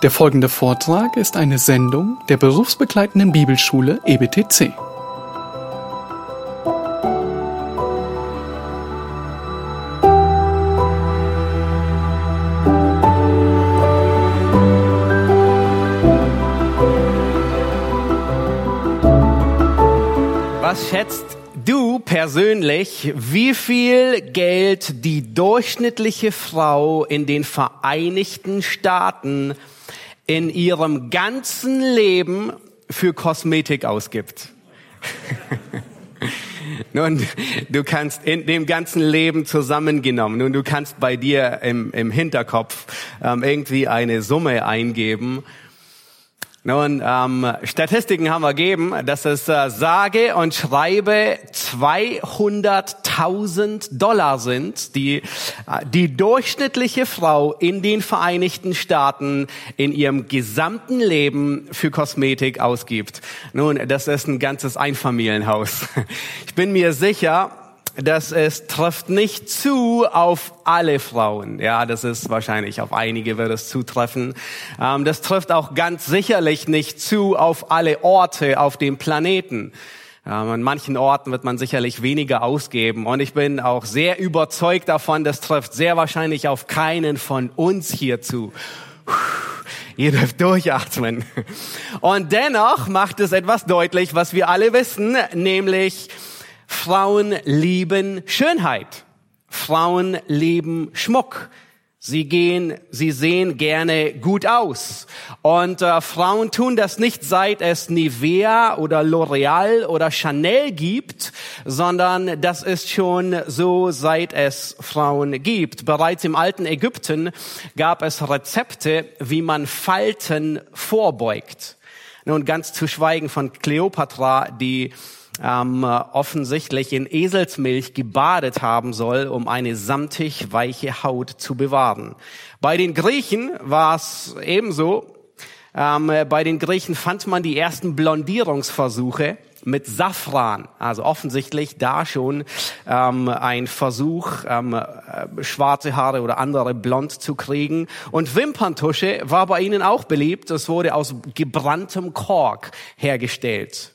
Der folgende Vortrag ist eine Sendung der berufsbegleitenden Bibelschule EBTC. Was schätzt du persönlich, wie viel Geld die durchschnittliche Frau in den Vereinigten Staaten in ihrem ganzen Leben für Kosmetik ausgibt? Nun, du kannst in dem ganzen Leben zusammengenommen, nun, du kannst bei dir im, im Hinterkopf ähm, irgendwie eine Summe eingeben nun, ähm, Statistiken haben wir gegeben, dass es äh, sage und schreibe 200.000 Dollar sind, die äh, die durchschnittliche Frau in den Vereinigten Staaten in ihrem gesamten Leben für Kosmetik ausgibt. Nun, das ist ein ganzes Einfamilienhaus. Ich bin mir sicher, dass es trifft nicht zu auf alle Frauen. Ja, das ist wahrscheinlich auf einige wird es zutreffen. Ähm, das trifft auch ganz sicherlich nicht zu auf alle Orte auf dem Planeten. Ähm, an manchen Orten wird man sicherlich weniger ausgeben. Und ich bin auch sehr überzeugt davon, das trifft sehr wahrscheinlich auf keinen von uns hier zu. Ihr dürft durchatmen. Und dennoch macht es etwas deutlich, was wir alle wissen, nämlich Frauen lieben Schönheit. Frauen lieben Schmuck. Sie gehen, sie sehen gerne gut aus. Und äh, Frauen tun das nicht seit es Nivea oder L'Oreal oder Chanel gibt, sondern das ist schon so seit es Frauen gibt. Bereits im alten Ägypten gab es Rezepte, wie man Falten vorbeugt. Nun ganz zu schweigen von Kleopatra, die ähm, offensichtlich in Eselsmilch gebadet haben soll, um eine samtig weiche Haut zu bewahren. Bei den Griechen war es ebenso. Ähm, bei den Griechen fand man die ersten Blondierungsversuche mit Safran, also offensichtlich da schon ähm, ein Versuch, ähm, äh, schwarze Haare oder andere blond zu kriegen. Und Wimperntusche war bei ihnen auch beliebt. Es wurde aus gebranntem Kork hergestellt.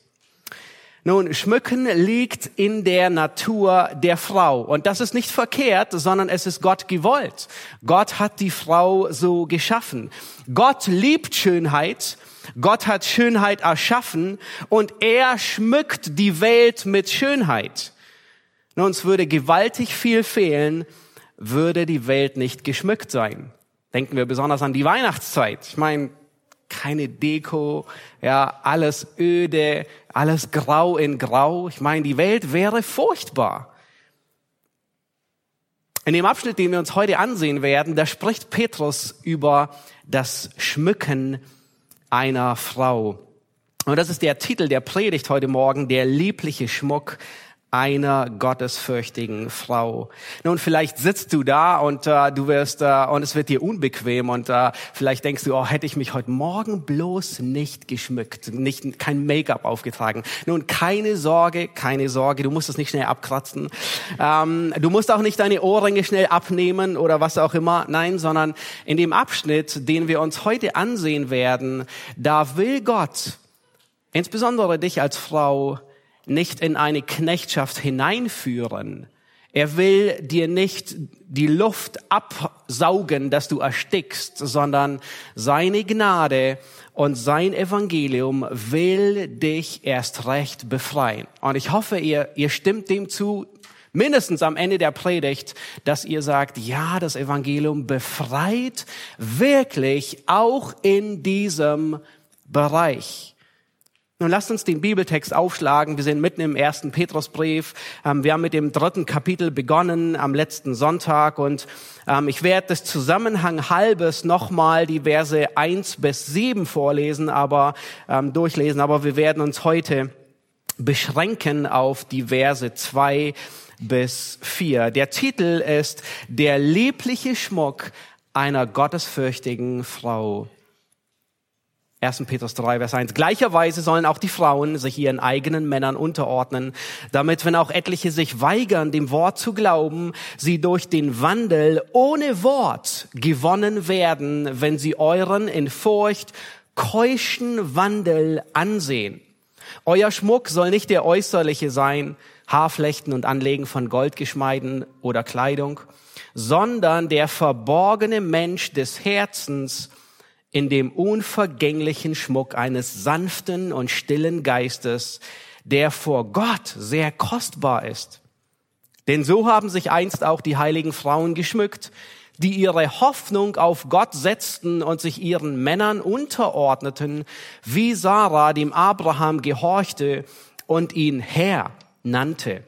Nun, Schmücken liegt in der Natur der Frau. Und das ist nicht verkehrt, sondern es ist Gott gewollt. Gott hat die Frau so geschaffen. Gott liebt Schönheit. Gott hat Schönheit erschaffen und er schmückt die Welt mit Schönheit. Nun, uns würde gewaltig viel fehlen, würde die Welt nicht geschmückt sein. Denken wir besonders an die Weihnachtszeit. Ich meine, keine Deko, ja, alles öde, alles grau in grau. Ich meine, die Welt wäre furchtbar. In dem Abschnitt, den wir uns heute ansehen werden, da spricht Petrus über das Schmücken einer Frau. Und das ist der Titel der Predigt heute Morgen, der liebliche Schmuck einer gottesfürchtigen Frau. Nun, vielleicht sitzt du da und äh, du wirst äh, und es wird dir unbequem und äh, vielleicht denkst du, oh, hätte ich mich heute Morgen bloß nicht geschmückt, nicht kein Make-up aufgetragen. Nun, keine Sorge, keine Sorge, du musst es nicht schnell abkratzen. Ähm, du musst auch nicht deine Ohrringe schnell abnehmen oder was auch immer. Nein, sondern in dem Abschnitt, den wir uns heute ansehen werden, da will Gott insbesondere dich als Frau nicht in eine Knechtschaft hineinführen. Er will dir nicht die Luft absaugen, dass du erstickst, sondern seine Gnade und sein Evangelium will dich erst recht befreien. Und ich hoffe, ihr, ihr stimmt dem zu, mindestens am Ende der Predigt, dass ihr sagt, ja, das Evangelium befreit wirklich auch in diesem Bereich. Nun lasst uns den Bibeltext aufschlagen. Wir sind mitten im ersten Petrusbrief. Ähm, wir haben mit dem dritten Kapitel begonnen am letzten Sonntag und ähm, ich werde das Zusammenhang halbes nochmal die Verse eins bis sieben vorlesen, aber ähm, durchlesen. Aber wir werden uns heute beschränken auf die Verse zwei bis vier. Der Titel ist Der liebliche Schmuck einer gottesfürchtigen Frau. 1. Petrus 3, Vers 1. Gleicherweise sollen auch die Frauen sich ihren eigenen Männern unterordnen, damit, wenn auch etliche sich weigern, dem Wort zu glauben, sie durch den Wandel ohne Wort gewonnen werden, wenn sie euren in Furcht keuschen Wandel ansehen. Euer Schmuck soll nicht der äußerliche sein, Haarflechten und Anlegen von Goldgeschmeiden oder Kleidung, sondern der verborgene Mensch des Herzens, in dem unvergänglichen Schmuck eines sanften und stillen Geistes, der vor Gott sehr kostbar ist. Denn so haben sich einst auch die heiligen Frauen geschmückt, die ihre Hoffnung auf Gott setzten und sich ihren Männern unterordneten, wie Sarah dem Abraham gehorchte und ihn Herr nannte.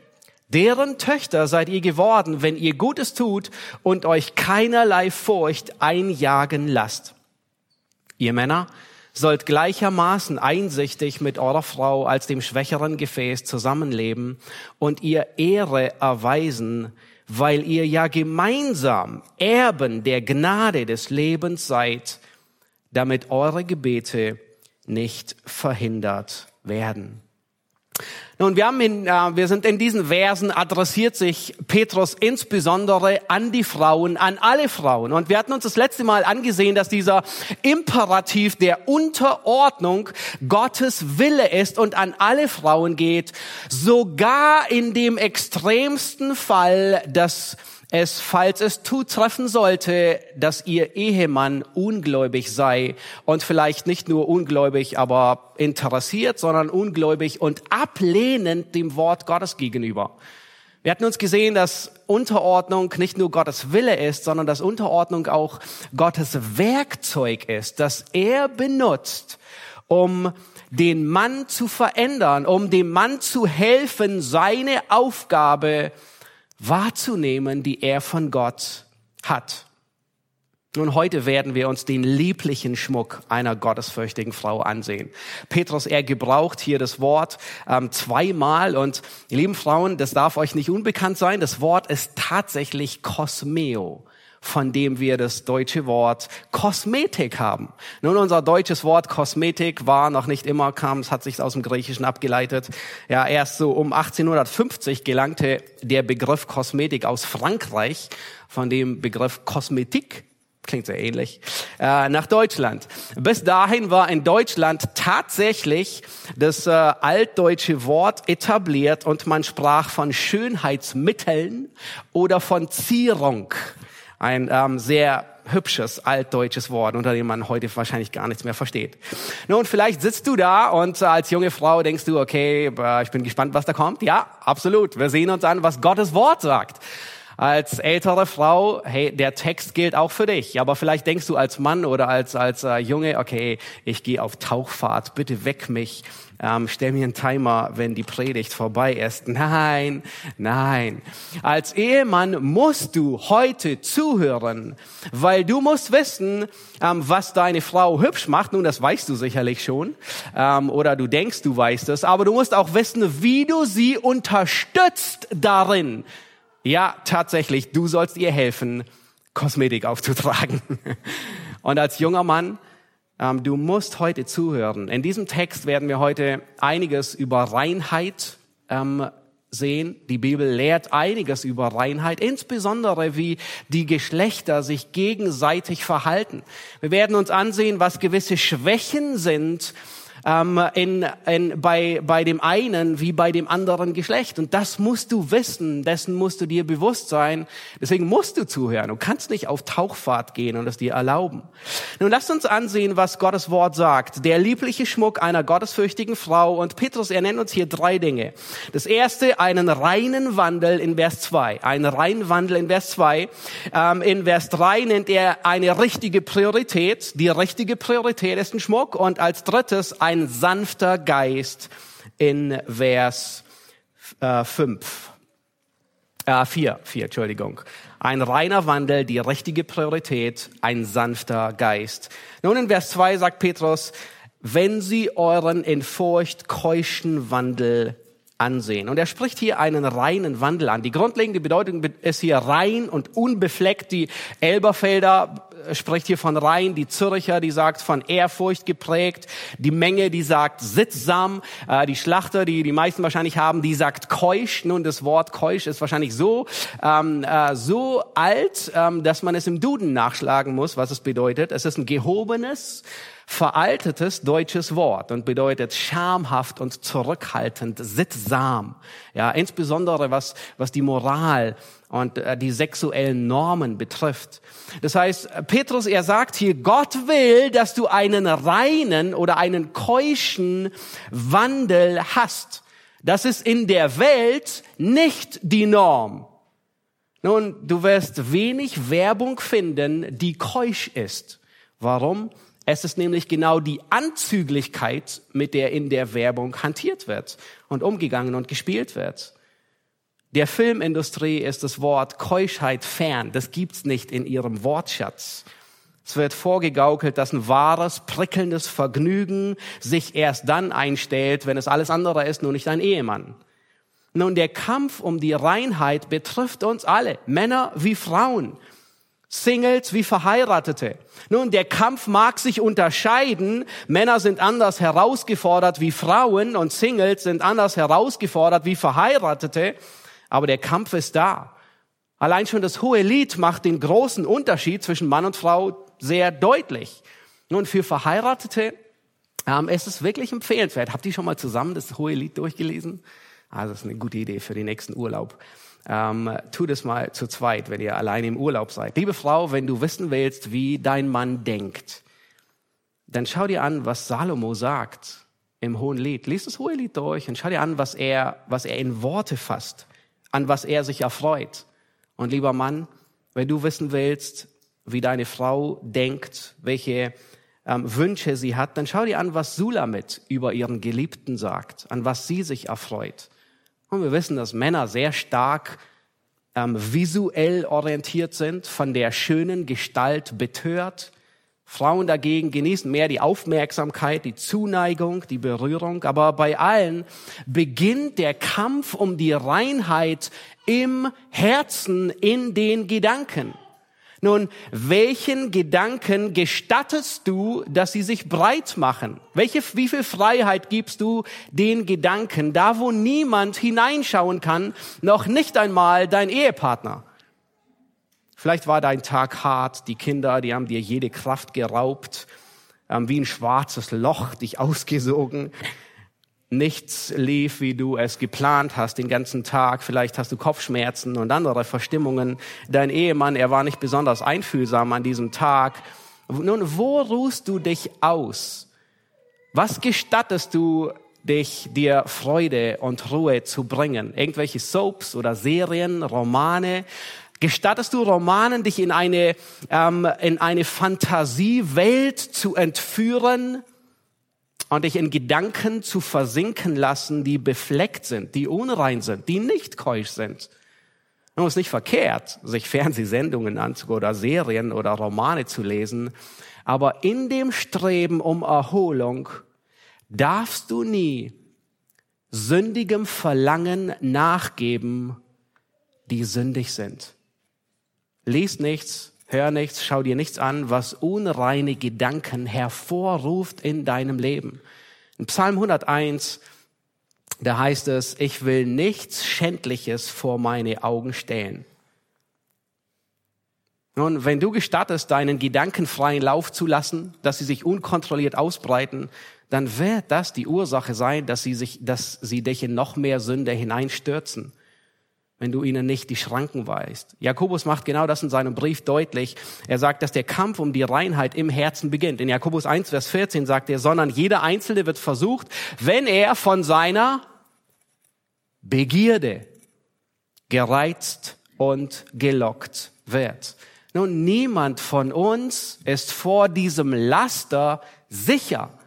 Deren Töchter seid ihr geworden, wenn ihr Gutes tut und euch keinerlei Furcht einjagen lasst. Ihr Männer sollt gleichermaßen einsichtig mit eurer Frau als dem schwächeren Gefäß zusammenleben und ihr Ehre erweisen, weil ihr ja gemeinsam Erben der Gnade des Lebens seid, damit eure Gebete nicht verhindert werden. Nun, wir, haben in, äh, wir sind in diesen Versen adressiert sich Petrus insbesondere an die Frauen, an alle Frauen. Und wir hatten uns das letzte Mal angesehen, dass dieser Imperativ der Unterordnung Gottes Wille ist und an alle Frauen geht, sogar in dem extremsten Fall, dass es, falls es zutreffen sollte, dass ihr Ehemann ungläubig sei und vielleicht nicht nur ungläubig, aber interessiert, sondern ungläubig und ablehnend dem Wort Gottes gegenüber. Wir hatten uns gesehen, dass Unterordnung nicht nur Gottes Wille ist, sondern dass Unterordnung auch Gottes Werkzeug ist, das er benutzt, um den Mann zu verändern, um dem Mann zu helfen, seine Aufgabe wahrzunehmen, die er von Gott hat. Nun, heute werden wir uns den lieblichen Schmuck einer gottesfürchtigen Frau ansehen. Petrus, er gebraucht hier das Wort ähm, zweimal und lieben Frauen, das darf euch nicht unbekannt sein, das Wort ist tatsächlich Kosmeo von dem wir das deutsche Wort Kosmetik haben. Nun, unser deutsches Wort Kosmetik war noch nicht immer, kam, es hat sich aus dem Griechischen abgeleitet. Ja, erst so um 1850 gelangte der Begriff Kosmetik aus Frankreich von dem Begriff Kosmetik klingt sehr ähnlich, äh, nach Deutschland. Bis dahin war in Deutschland tatsächlich das äh, altdeutsche Wort etabliert und man sprach von Schönheitsmitteln oder von Zierung. Ein ähm, sehr hübsches altdeutsches Wort, unter dem man heute wahrscheinlich gar nichts mehr versteht. Nun, vielleicht sitzt du da und äh, als junge Frau denkst du, okay, äh, ich bin gespannt, was da kommt. Ja, absolut. Wir sehen uns an, was Gottes Wort sagt. Als ältere Frau, hey, der Text gilt auch für dich. Aber vielleicht denkst du als Mann oder als als äh, Junge, okay, ich gehe auf Tauchfahrt, bitte weck mich ähm, stell mir einen Timer, wenn die Predigt vorbei ist. Nein, nein. Als Ehemann musst du heute zuhören, weil du musst wissen, ähm, was deine Frau hübsch macht. Nun, das weißt du sicherlich schon. Ähm, oder du denkst, du weißt es. Aber du musst auch wissen, wie du sie unterstützt darin. Ja, tatsächlich, du sollst ihr helfen, Kosmetik aufzutragen. Und als junger Mann du musst heute zuhören. In diesem Text werden wir heute einiges über Reinheit ähm, sehen. Die Bibel lehrt einiges über Reinheit, insbesondere wie die Geschlechter sich gegenseitig verhalten. Wir werden uns ansehen, was gewisse Schwächen sind ähm, in, in, bei, bei dem einen wie bei dem anderen Geschlecht. Und das musst du wissen, dessen musst du dir bewusst sein. Deswegen musst du zuhören. Du kannst nicht auf Tauchfahrt gehen und es dir erlauben. Nun lasst uns ansehen, was Gottes Wort sagt. Der liebliche Schmuck einer gottesfürchtigen Frau. Und Petrus, er nennt uns hier drei Dinge. Das erste, einen reinen Wandel in Vers 2. Einen reinen Wandel in Vers 2. Ähm, in Vers 3 nennt er eine richtige Priorität. Die richtige Priorität ist ein Schmuck. Und als drittes ein ein sanfter Geist in Vers äh, 5. Äh, 4, 4, Entschuldigung. Ein reiner Wandel, die richtige Priorität, ein sanfter Geist. Nun in Vers 2 sagt Petrus, wenn sie euren in Furcht keuschen Wandel ansehen. Und er spricht hier einen reinen Wandel an. Die grundlegende Bedeutung ist hier rein und unbefleckt. Die Elberfelder spricht hier von rein, die Zürcher, die sagt von Ehrfurcht geprägt, die Menge, die sagt sittsam, äh, die Schlachter, die die meisten wahrscheinlich haben, die sagt keusch. Nun, das Wort keusch ist wahrscheinlich so ähm, äh, so alt, ähm, dass man es im Duden nachschlagen muss, was es bedeutet. Es ist ein gehobenes, veraltetes deutsches Wort und bedeutet schamhaft und zurückhaltend, sittsam. Ja, insbesondere was, was die Moral und äh, die sexuellen Normen betrifft. Das heißt, Petrus, er sagt hier, Gott will, dass du einen reinen oder einen keuschen Wandel hast. Das ist in der Welt nicht die Norm. Nun, du wirst wenig Werbung finden, die keusch ist. Warum? Es ist nämlich genau die Anzüglichkeit, mit der in der Werbung hantiert wird und umgegangen und gespielt wird. Der Filmindustrie ist das Wort Keuschheit fern. Das gibt's nicht in ihrem Wortschatz. Es wird vorgegaukelt, dass ein wahres, prickelndes Vergnügen sich erst dann einstellt, wenn es alles andere ist, nur nicht ein Ehemann. Nun, der Kampf um die Reinheit betrifft uns alle, Männer wie Frauen. Singles wie Verheiratete. Nun, der Kampf mag sich unterscheiden. Männer sind anders herausgefordert wie Frauen und Singles sind anders herausgefordert wie Verheiratete. Aber der Kampf ist da. Allein schon das hohe Lied macht den großen Unterschied zwischen Mann und Frau sehr deutlich. Nun, für Verheiratete ähm, ist es wirklich empfehlenswert. Habt ihr schon mal zusammen das hohe Lied durchgelesen? Also, das ist eine gute Idee für den nächsten Urlaub. Ähm, tu das mal zu zweit, wenn ihr alleine im Urlaub seid. Liebe Frau, wenn du wissen willst, wie dein Mann denkt, dann schau dir an, was Salomo sagt im Hohen Lied. Lies das Hohe Lied durch und schau dir an, was er, was er in Worte fasst, an was er sich erfreut. Und lieber Mann, wenn du wissen willst, wie deine Frau denkt, welche ähm, Wünsche sie hat, dann schau dir an, was Sulamit über ihren Geliebten sagt, an was sie sich erfreut. Und wir wissen, dass Männer sehr stark ähm, visuell orientiert sind, von der schönen Gestalt betört. Frauen dagegen genießen mehr die Aufmerksamkeit, die Zuneigung, die Berührung. Aber bei allen beginnt der Kampf um die Reinheit im Herzen, in den Gedanken. Nun, welchen Gedanken gestattest du, dass sie sich breit machen? Welche, wie viel Freiheit gibst du den Gedanken, da wo niemand hineinschauen kann, noch nicht einmal dein Ehepartner? Vielleicht war dein Tag hart, die Kinder, die haben dir jede Kraft geraubt, ähm, wie ein schwarzes Loch dich ausgesogen nichts lief, wie du es geplant hast den ganzen Tag. Vielleicht hast du Kopfschmerzen und andere Verstimmungen. Dein Ehemann, er war nicht besonders einfühlsam an diesem Tag. Nun, wo ruhst du dich aus? Was gestattest du dich, dir Freude und Ruhe zu bringen? Irgendwelche Soaps oder Serien, Romane? Gestattest du Romanen, dich in eine, ähm, in eine Fantasiewelt zu entführen? und dich in Gedanken zu versinken lassen, die befleckt sind, die unrein sind, die nicht keusch sind. Nun ist nicht verkehrt, sich Fernsehsendungen anzugucken oder Serien oder Romane zu lesen, aber in dem Streben um Erholung darfst du nie sündigem Verlangen nachgeben, die sündig sind. Lies nichts, Hör nichts, schau dir nichts an, was unreine Gedanken hervorruft in deinem Leben. In Psalm 101, da heißt es, ich will nichts Schändliches vor meine Augen stellen. Nun, wenn du gestattest, deinen Gedanken freien Lauf zu lassen, dass sie sich unkontrolliert ausbreiten, dann wird das die Ursache sein, dass sie, sich, dass sie dich in noch mehr Sünde hineinstürzen wenn du ihnen nicht die Schranken weist. Jakobus macht genau das in seinem Brief deutlich. Er sagt, dass der Kampf um die Reinheit im Herzen beginnt. In Jakobus 1, Vers 14 sagt er, sondern jeder Einzelne wird versucht, wenn er von seiner Begierde gereizt und gelockt wird. Nun, niemand von uns ist vor diesem Laster sicher.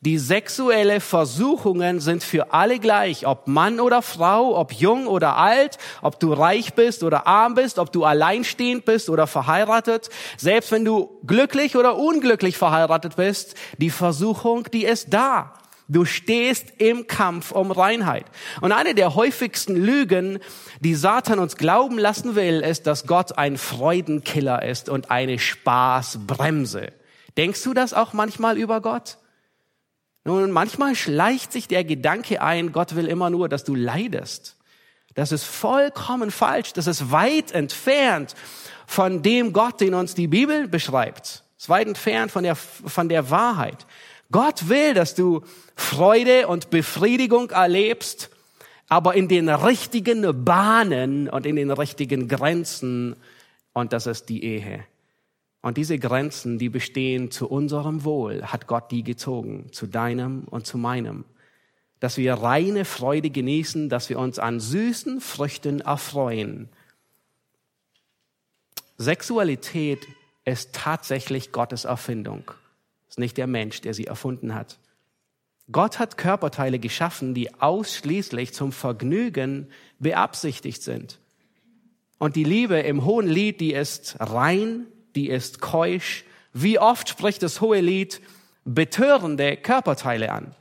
Die sexuelle Versuchungen sind für alle gleich, ob Mann oder Frau, ob jung oder alt, ob du reich bist oder arm bist, ob du alleinstehend bist oder verheiratet. Selbst wenn du glücklich oder unglücklich verheiratet bist, die Versuchung, die ist da. Du stehst im Kampf um Reinheit. Und eine der häufigsten Lügen, die Satan uns glauben lassen will, ist, dass Gott ein Freudenkiller ist und eine Spaßbremse. Denkst du das auch manchmal über Gott? Nun, manchmal schleicht sich der Gedanke ein, Gott will immer nur, dass du leidest. Das ist vollkommen falsch. Das ist weit entfernt von dem Gott, den uns die Bibel beschreibt. Es ist weit entfernt von der, von der Wahrheit. Gott will, dass du Freude und Befriedigung erlebst, aber in den richtigen Bahnen und in den richtigen Grenzen. Und das ist die Ehe. Und diese Grenzen, die bestehen zu unserem Wohl, hat Gott die gezogen, zu deinem und zu meinem. Dass wir reine Freude genießen, dass wir uns an süßen Früchten erfreuen. Sexualität ist tatsächlich Gottes Erfindung ist nicht der Mensch, der sie erfunden hat. Gott hat Körperteile geschaffen, die ausschließlich zum Vergnügen beabsichtigt sind. Und die Liebe im hohen Lied, die ist rein, die ist keusch. Wie oft spricht das hohe Lied betörende Körperteile an?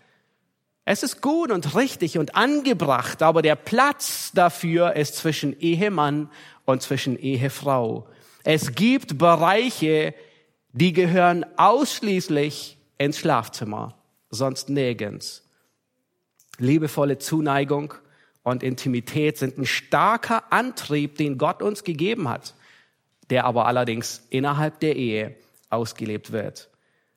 Es ist gut und richtig und angebracht, aber der Platz dafür ist zwischen Ehemann und zwischen Ehefrau. Es gibt Bereiche, die gehören ausschließlich ins Schlafzimmer, sonst nirgends. Liebevolle Zuneigung und Intimität sind ein starker Antrieb, den Gott uns gegeben hat, der aber allerdings innerhalb der Ehe ausgelebt wird.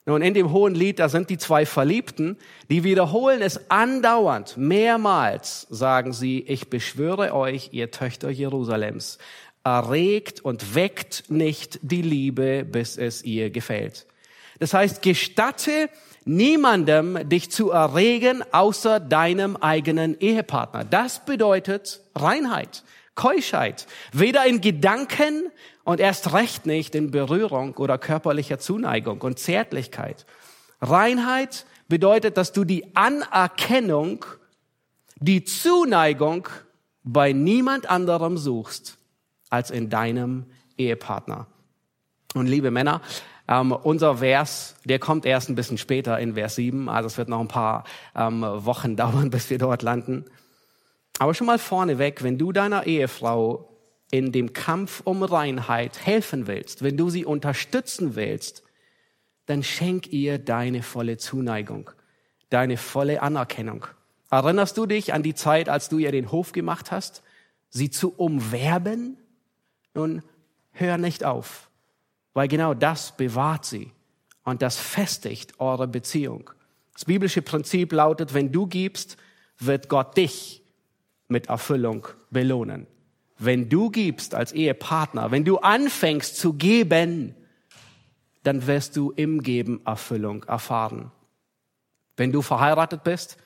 Nun, in dem hohen Lied, da sind die zwei Verliebten, die wiederholen es andauernd, mehrmals sagen sie, ich beschwöre euch, ihr Töchter Jerusalems, erregt und weckt nicht die Liebe, bis es ihr gefällt. Das heißt, gestatte niemandem, dich zu erregen, außer deinem eigenen Ehepartner. Das bedeutet Reinheit, Keuschheit. Weder in Gedanken und erst recht nicht in Berührung oder körperlicher Zuneigung und Zärtlichkeit. Reinheit bedeutet, dass du die Anerkennung, die Zuneigung bei niemand anderem suchst als in deinem Ehepartner. Und liebe Männer, ähm, unser Vers, der kommt erst ein bisschen später in Vers 7, also es wird noch ein paar ähm, Wochen dauern, bis wir dort landen. Aber schon mal vorneweg, wenn du deiner Ehefrau in dem Kampf um Reinheit helfen willst, wenn du sie unterstützen willst, dann schenk ihr deine volle Zuneigung, deine volle Anerkennung. Erinnerst du dich an die Zeit, als du ihr den Hof gemacht hast, sie zu umwerben nun, hör nicht auf, weil genau das bewahrt sie und das festigt eure Beziehung. Das biblische Prinzip lautet, wenn du gibst, wird Gott dich mit Erfüllung belohnen. Wenn du gibst als Ehepartner, wenn du anfängst zu geben, dann wirst du im Geben Erfüllung erfahren. Wenn du verheiratet bist,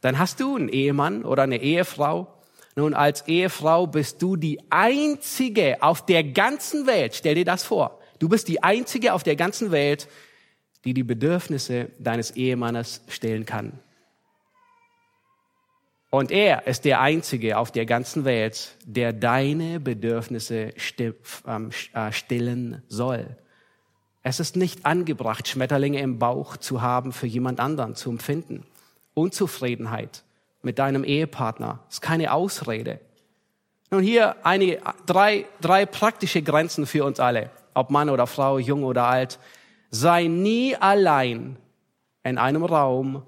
dann hast du einen Ehemann oder eine Ehefrau, nun, als Ehefrau bist du die einzige auf der ganzen Welt, stell dir das vor, du bist die einzige auf der ganzen Welt, die die Bedürfnisse deines Ehemannes stillen kann. Und er ist der Einzige auf der ganzen Welt, der deine Bedürfnisse ähm, äh, stillen soll. Es ist nicht angebracht, Schmetterlinge im Bauch zu haben, für jemand anderen zu empfinden. Unzufriedenheit, mit deinem Ehepartner. Ist keine Ausrede. Nun hier einige, drei, drei praktische Grenzen für uns alle, ob Mann oder Frau, jung oder alt. Sei nie allein in einem Raum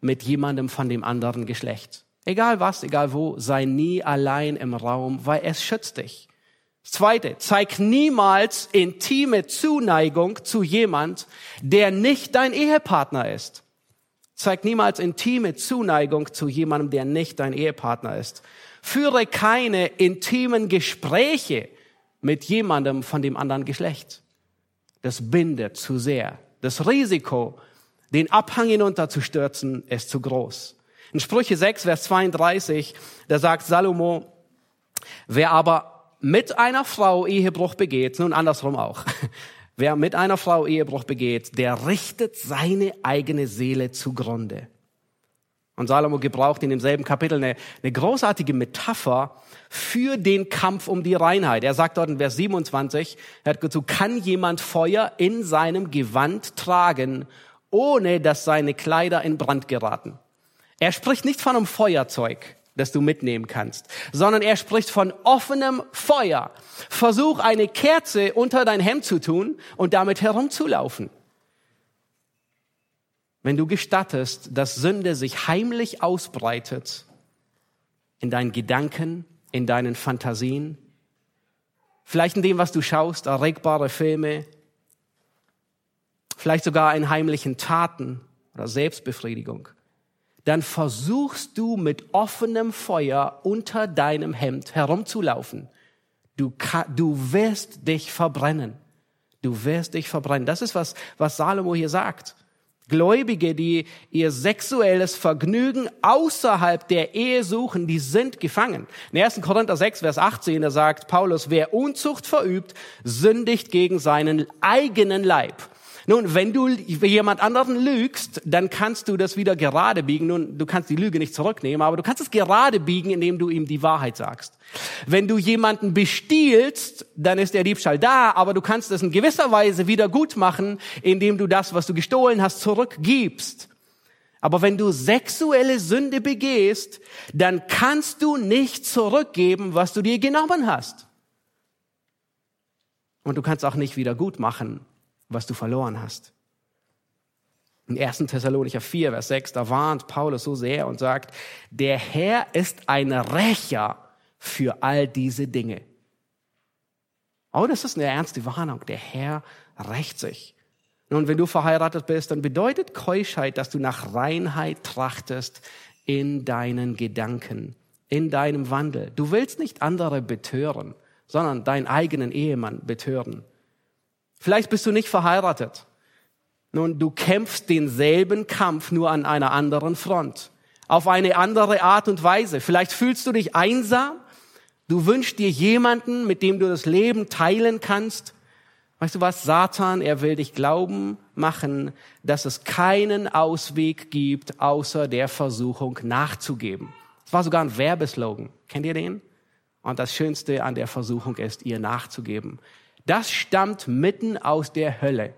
mit jemandem von dem anderen Geschlecht. Egal was, egal wo, sei nie allein im Raum, weil es schützt dich. Zweite, zeig niemals intime Zuneigung zu jemand, der nicht dein Ehepartner ist. Zeig niemals intime Zuneigung zu jemandem, der nicht dein Ehepartner ist. Führe keine intimen Gespräche mit jemandem von dem anderen Geschlecht. Das bindet zu sehr. Das Risiko, den Abhang hinunterzustürzen, ist zu groß. In Sprüche 6, Vers 32, da sagt Salomo, wer aber mit einer Frau Ehebruch begeht, nun andersrum auch, Wer mit einer Frau Ehebruch begeht, der richtet seine eigene Seele zugrunde. Und Salomo gebraucht in demselben Kapitel eine, eine großartige Metapher für den Kampf um die Reinheit. Er sagt dort in Vers 27, er hat gesagt, kann jemand Feuer in seinem Gewand tragen, ohne dass seine Kleider in Brand geraten? Er spricht nicht von einem Feuerzeug, das du mitnehmen kannst, sondern er spricht von offenem Feuer. Versuch eine Kerze unter dein Hemd zu tun und damit herumzulaufen. Wenn du gestattest, dass Sünde sich heimlich ausbreitet in deinen Gedanken, in deinen Fantasien, vielleicht in dem, was du schaust, erregbare Filme, vielleicht sogar in heimlichen Taten oder Selbstbefriedigung, dann versuchst du mit offenem Feuer unter deinem Hemd herumzulaufen. Du, du wirst dich verbrennen. Du wirst dich verbrennen. Das ist was, was Salomo hier sagt. Gläubige, die ihr sexuelles Vergnügen außerhalb der Ehe suchen, die sind gefangen. In 1. Korinther 6, Vers 18, da sagt Paulus, wer Unzucht verübt, sündigt gegen seinen eigenen Leib. Nun, wenn du jemand anderen lügst, dann kannst du das wieder gerade biegen. Nun, du kannst die Lüge nicht zurücknehmen, aber du kannst es gerade biegen, indem du ihm die Wahrheit sagst. Wenn du jemanden bestiehlst, dann ist der Diebstahl da, aber du kannst es in gewisser Weise wieder gut machen, indem du das, was du gestohlen hast, zurückgibst. Aber wenn du sexuelle Sünde begehst, dann kannst du nicht zurückgeben, was du dir genommen hast. Und du kannst auch nicht wieder gut machen, was du verloren hast. In 1. Thessalonicher 4, Vers 6, da warnt Paulus so sehr und sagt, der Herr ist ein Rächer für all diese Dinge. Oh, das ist eine ernste Warnung. Der Herr rächt sich. Nun, wenn du verheiratet bist, dann bedeutet Keuschheit, dass du nach Reinheit trachtest in deinen Gedanken, in deinem Wandel. Du willst nicht andere betören, sondern deinen eigenen Ehemann betören. Vielleicht bist du nicht verheiratet. Nun, du kämpfst denselben Kampf nur an einer anderen Front. Auf eine andere Art und Weise. Vielleicht fühlst du dich einsam. Du wünschst dir jemanden, mit dem du das Leben teilen kannst. Weißt du was? Satan, er will dich glauben machen, dass es keinen Ausweg gibt, außer der Versuchung nachzugeben. Das war sogar ein Werbeslogan. Kennt ihr den? Und das Schönste an der Versuchung ist, ihr nachzugeben. Das stammt mitten aus der Hölle,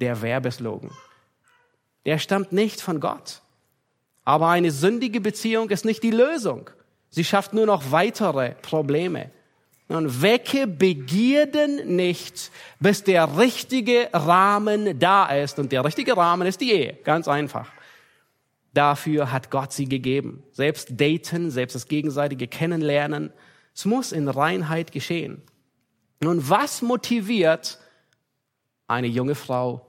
der Werbeslogan. Der stammt nicht von Gott. Aber eine sündige Beziehung ist nicht die Lösung. Sie schafft nur noch weitere Probleme. Und wecke Begierden nicht, bis der richtige Rahmen da ist. Und der richtige Rahmen ist die Ehe. Ganz einfach. Dafür hat Gott sie gegeben. Selbst daten, selbst das gegenseitige Kennenlernen. Es muss in Reinheit geschehen. Nun, was motiviert eine junge Frau,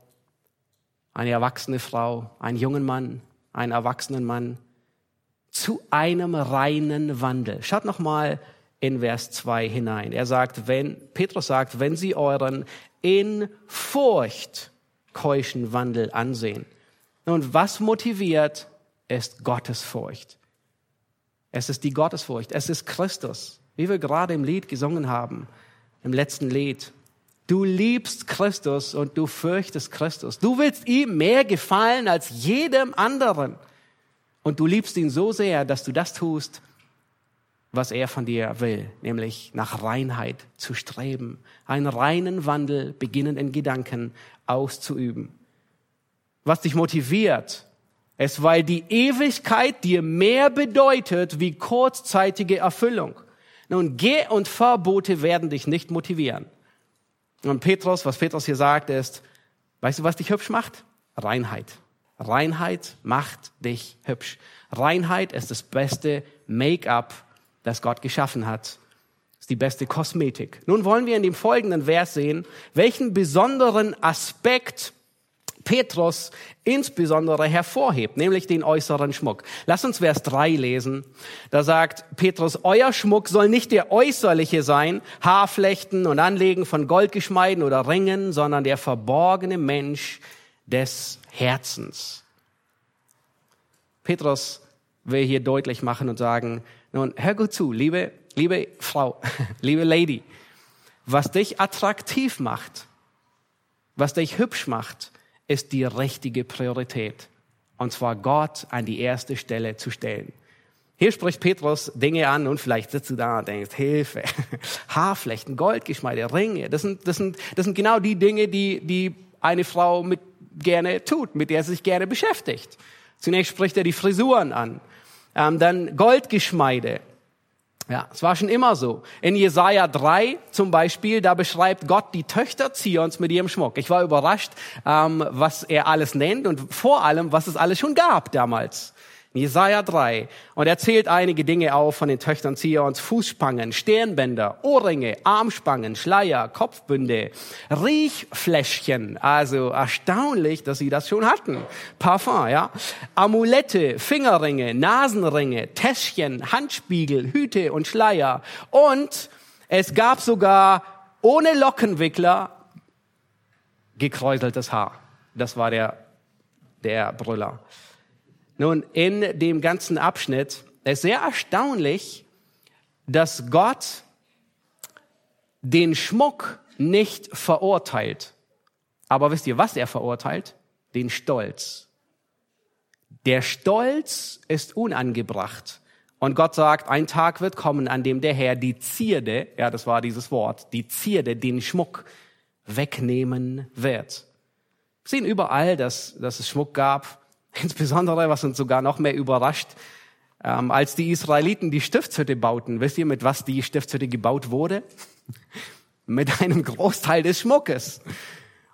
eine erwachsene Frau, einen jungen Mann, einen erwachsenen Mann zu einem reinen Wandel? Schaut noch mal in Vers 2 hinein. Er sagt, wenn, Petrus sagt, wenn sie euren in Furcht keuschen Wandel ansehen. Nun, was motiviert, ist Gottesfurcht. Es ist die Gottesfurcht. Es ist Christus, wie wir gerade im Lied gesungen haben im letzten Lied. Du liebst Christus und du fürchtest Christus. Du willst ihm mehr gefallen als jedem anderen. Und du liebst ihn so sehr, dass du das tust, was er von dir will, nämlich nach Reinheit zu streben, einen reinen Wandel, beginnend in Gedanken, auszuüben. Was dich motiviert, ist, weil die Ewigkeit dir mehr bedeutet wie kurzzeitige Erfüllung. Nun, Geh- und Verbote werden dich nicht motivieren. Und Petrus, was Petrus hier sagt, ist, weißt du, was dich hübsch macht? Reinheit. Reinheit macht dich hübsch. Reinheit ist das beste Make-up, das Gott geschaffen hat. Ist die beste Kosmetik. Nun wollen wir in dem folgenden Vers sehen, welchen besonderen Aspekt Petrus insbesondere hervorhebt, nämlich den äußeren Schmuck. Lass uns Vers 3 lesen. Da sagt Petrus, euer Schmuck soll nicht der äußerliche sein, Haarflechten und Anlegen von Goldgeschmeiden oder Ringen, sondern der verborgene Mensch des Herzens. Petrus will hier deutlich machen und sagen, nun, hör gut zu, liebe, liebe Frau, liebe Lady, was dich attraktiv macht, was dich hübsch macht, ist die richtige Priorität. Und zwar Gott an die erste Stelle zu stellen. Hier spricht Petrus Dinge an und vielleicht sitzt du da und denkst, Hilfe, Haarflechten, Goldgeschmeide, Ringe, das sind, das sind, das sind genau die Dinge, die, die eine Frau mit gerne tut, mit der sie sich gerne beschäftigt. Zunächst spricht er die Frisuren an, ähm, dann Goldgeschmeide. Ja, es war schon immer so. In Jesaja 3 zum Beispiel, da beschreibt Gott die Töchter Zions mit ihrem Schmuck. Ich war überrascht, ähm, was er alles nennt und vor allem, was es alles schon gab damals. Jesaja 3. Und er zählt einige Dinge auf von den Töchtern Zions. Fußspangen, Stirnbänder, Ohrringe, Armspangen, Schleier, Kopfbünde, Riechfläschchen. Also erstaunlich, dass sie das schon hatten. Parfum, ja. Amulette, Fingerringe, Nasenringe, Täschchen, Handspiegel, Hüte und Schleier. Und es gab sogar ohne Lockenwickler gekräuseltes Haar. Das war der, der Brüller. Nun, in dem ganzen Abschnitt ist sehr erstaunlich, dass Gott den Schmuck nicht verurteilt. Aber wisst ihr, was er verurteilt? Den Stolz. Der Stolz ist unangebracht. Und Gott sagt, ein Tag wird kommen, an dem der Herr die Zierde, ja, das war dieses Wort, die Zierde, den Schmuck wegnehmen wird. Wir sehen überall, dass, dass es Schmuck gab, Insbesondere, was uns sogar noch mehr überrascht, ähm, als die Israeliten die Stiftshütte bauten. Wisst ihr, mit was die Stiftshütte gebaut wurde? mit einem Großteil des Schmuckes.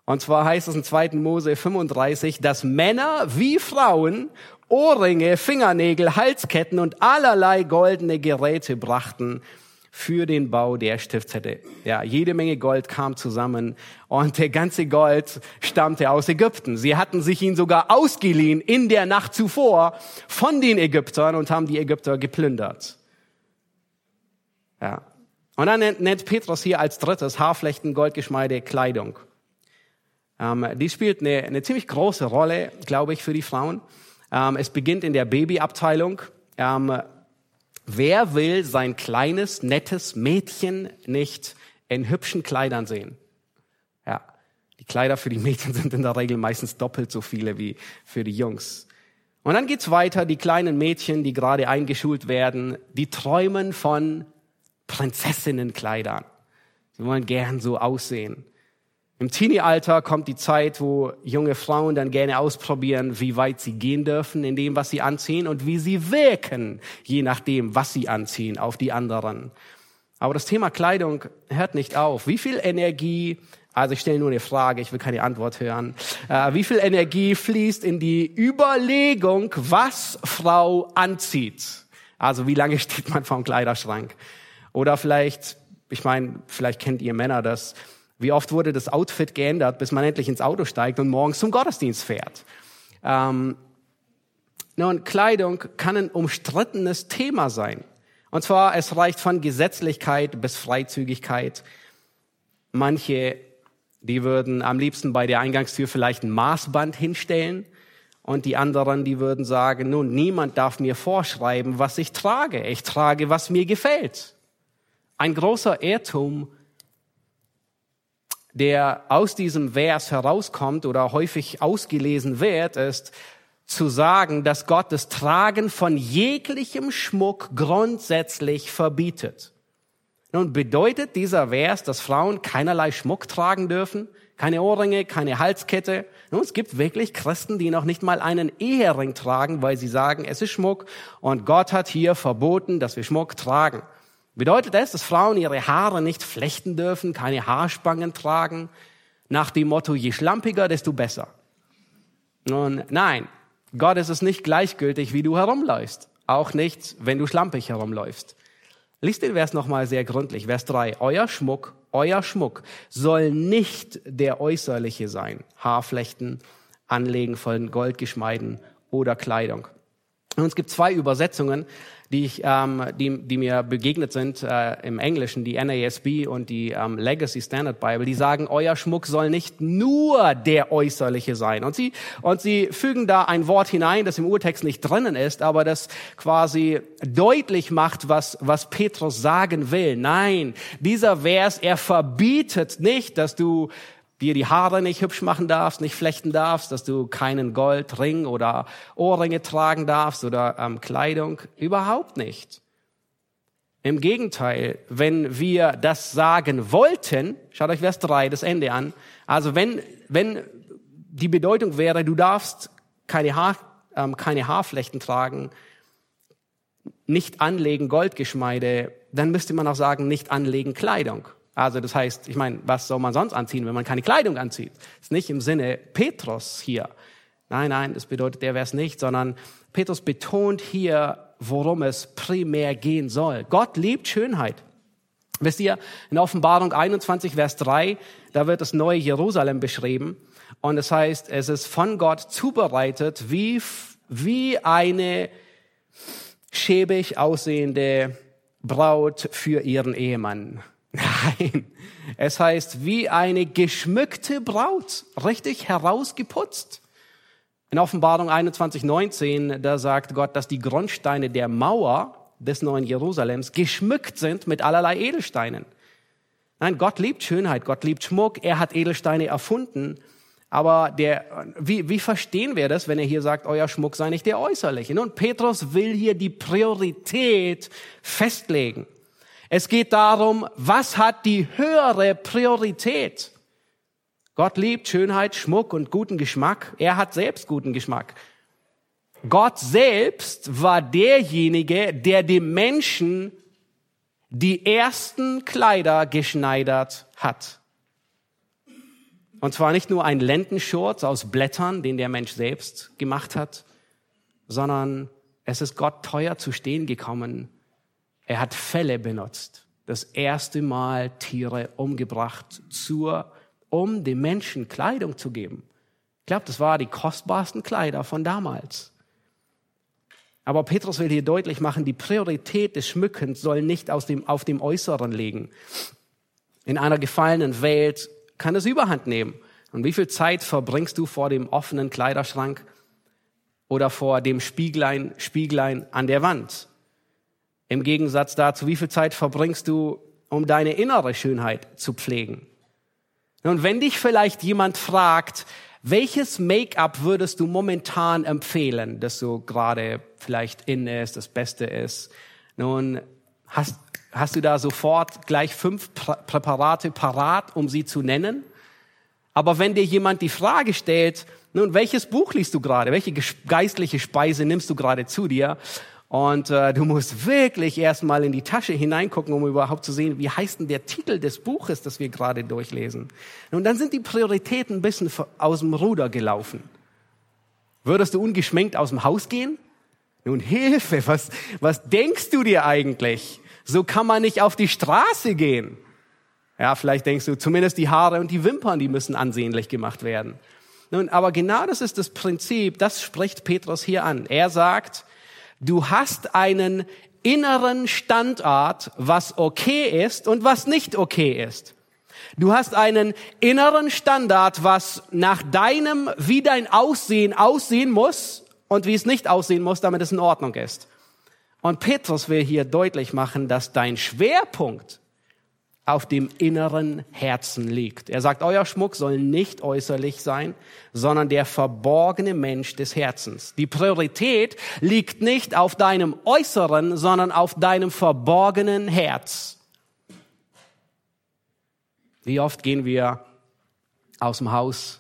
Und zwar heißt es in 2. Mose 35, dass Männer wie Frauen Ohrringe, Fingernägel, Halsketten und allerlei goldene Geräte brachten, für den Bau der Stiftshütte. Ja, jede Menge Gold kam zusammen und der ganze Gold stammte aus Ägypten. Sie hatten sich ihn sogar ausgeliehen in der Nacht zuvor von den Ägyptern und haben die Ägypter geplündert. Ja. Und dann nennt, Petrus hier als drittes Haarflechten, Goldgeschmeide, Kleidung. Ähm, die spielt eine, eine ziemlich große Rolle, glaube ich, für die Frauen. Ähm, es beginnt in der Babyabteilung. Ähm, Wer will sein kleines, nettes Mädchen nicht in hübschen Kleidern sehen? Ja, die Kleider für die Mädchen sind in der Regel meistens doppelt so viele wie für die Jungs. Und dann geht's weiter, die kleinen Mädchen, die gerade eingeschult werden, die träumen von Prinzessinnenkleidern. Sie wollen gern so aussehen. Im Teenie-Alter kommt die Zeit, wo junge Frauen dann gerne ausprobieren, wie weit sie gehen dürfen in dem, was sie anziehen und wie sie wirken, je nachdem, was sie anziehen, auf die anderen. Aber das Thema Kleidung hört nicht auf. Wie viel Energie, also ich stelle nur eine Frage, ich will keine Antwort hören, äh, wie viel Energie fließt in die Überlegung, was Frau anzieht? Also wie lange steht man vor dem Kleiderschrank? Oder vielleicht, ich meine, vielleicht kennt ihr Männer das, wie oft wurde das Outfit geändert, bis man endlich ins Auto steigt und morgens zum Gottesdienst fährt? Ähm, nun, Kleidung kann ein umstrittenes Thema sein. Und zwar, es reicht von Gesetzlichkeit bis Freizügigkeit. Manche, die würden am liebsten bei der Eingangstür vielleicht ein Maßband hinstellen. Und die anderen, die würden sagen, nun, niemand darf mir vorschreiben, was ich trage. Ich trage, was mir gefällt. Ein großer Irrtum der aus diesem Vers herauskommt oder häufig ausgelesen wird, ist zu sagen, dass Gott das Tragen von jeglichem Schmuck grundsätzlich verbietet. Nun bedeutet dieser Vers, dass Frauen keinerlei Schmuck tragen dürfen, keine Ohrringe, keine Halskette. Nun, es gibt wirklich Christen, die noch nicht mal einen Ehering tragen, weil sie sagen, es ist Schmuck und Gott hat hier verboten, dass wir Schmuck tragen. Bedeutet das, dass Frauen ihre Haare nicht flechten dürfen, keine Haarspangen tragen, nach dem Motto, je schlampiger, desto besser? Nun, nein, Gott ist es nicht gleichgültig, wie du herumläufst. Auch nicht, wenn du schlampig herumläufst. Lies den Vers nochmal sehr gründlich. Vers 3. Euer Schmuck, euer Schmuck soll nicht der äußerliche sein. Haarflechten, Anlegen von Goldgeschmeiden oder Kleidung. Und es gibt zwei Übersetzungen, die, ich, ähm, die, die mir begegnet sind äh, im Englischen, die NASB und die ähm, Legacy Standard Bible, die sagen, euer Schmuck soll nicht nur der äußerliche sein. Und sie, und sie fügen da ein Wort hinein, das im Urtext nicht drinnen ist, aber das quasi deutlich macht, was, was Petrus sagen will. Nein, dieser Vers, er verbietet nicht, dass du dir die Haare nicht hübsch machen darfst, nicht flechten darfst, dass du keinen Goldring oder Ohrringe tragen darfst oder ähm, Kleidung. Überhaupt nicht. Im Gegenteil, wenn wir das sagen wollten, schaut euch Vers 3, das Ende an. Also wenn, wenn die Bedeutung wäre, du darfst keine Haar, ähm, keine Haarflechten tragen, nicht anlegen Goldgeschmeide, dann müsste man auch sagen, nicht anlegen Kleidung. Also das heißt, ich meine, was soll man sonst anziehen, wenn man keine Kleidung anzieht? Das ist nicht im Sinne Petrus hier. Nein, nein, das bedeutet der Vers nicht, sondern Petrus betont hier, worum es primär gehen soll. Gott liebt Schönheit. Wisst ihr, in Offenbarung 21, Vers 3, da wird das neue Jerusalem beschrieben. Und es das heißt, es ist von Gott zubereitet wie, wie eine schäbig aussehende Braut für ihren Ehemann. Nein, es heißt wie eine geschmückte Braut, richtig herausgeputzt. In Offenbarung 21, 19, da sagt Gott, dass die Grundsteine der Mauer des neuen Jerusalems geschmückt sind mit allerlei Edelsteinen. Nein, Gott liebt Schönheit, Gott liebt Schmuck, er hat Edelsteine erfunden. Aber der, wie, wie verstehen wir das, wenn er hier sagt, euer Schmuck sei nicht der äußerliche? Nun, Petrus will hier die Priorität festlegen. Es geht darum, was hat die höhere Priorität? Gott liebt Schönheit, Schmuck und guten Geschmack. Er hat selbst guten Geschmack. Gott selbst war derjenige, der dem Menschen die ersten Kleider geschneidert hat. Und zwar nicht nur ein Lendenschurz aus Blättern, den der Mensch selbst gemacht hat, sondern es ist Gott teuer zu stehen gekommen. Er hat Fälle benutzt, das erste Mal Tiere umgebracht zur um dem Menschen Kleidung zu geben. Ich glaube, das waren die kostbarsten Kleider von damals. Aber Petrus will hier deutlich machen, die Priorität des Schmückens soll nicht aus dem, auf dem Äußeren liegen. In einer gefallenen Welt kann es Überhand nehmen. Und wie viel Zeit verbringst du vor dem offenen Kleiderschrank oder vor dem Spieglein, Spieglein an der Wand? Im Gegensatz dazu, wie viel Zeit verbringst du, um deine innere Schönheit zu pflegen? Und wenn dich vielleicht jemand fragt, welches Make-up würdest du momentan empfehlen, das so gerade vielleicht in ist, das Beste ist? Nun, hast, hast du da sofort gleich fünf Präparate parat, um sie zu nennen? Aber wenn dir jemand die Frage stellt, nun, welches Buch liest du gerade? Welche geistliche Speise nimmst du gerade zu dir? Und äh, du musst wirklich erstmal in die Tasche hineingucken, um überhaupt zu sehen, wie heißt denn der Titel des Buches, das wir gerade durchlesen. Und dann sind die Prioritäten ein bisschen aus dem Ruder gelaufen. Würdest du ungeschminkt aus dem Haus gehen? Nun Hilfe, was, was denkst du dir eigentlich? So kann man nicht auf die Straße gehen. Ja, vielleicht denkst du, zumindest die Haare und die Wimpern, die müssen ansehnlich gemacht werden. Nun, aber genau das ist das Prinzip, das spricht Petrus hier an. Er sagt, Du hast einen inneren Standort, was okay ist und was nicht okay ist. Du hast einen inneren Standard, was nach deinem, wie dein Aussehen aussehen muss und wie es nicht aussehen muss, damit es in Ordnung ist. Und Petrus will hier deutlich machen, dass dein Schwerpunkt auf dem inneren Herzen liegt. Er sagt, euer Schmuck soll nicht äußerlich sein, sondern der verborgene Mensch des Herzens. Die Priorität liegt nicht auf deinem Äußeren, sondern auf deinem verborgenen Herz. Wie oft gehen wir aus dem Haus,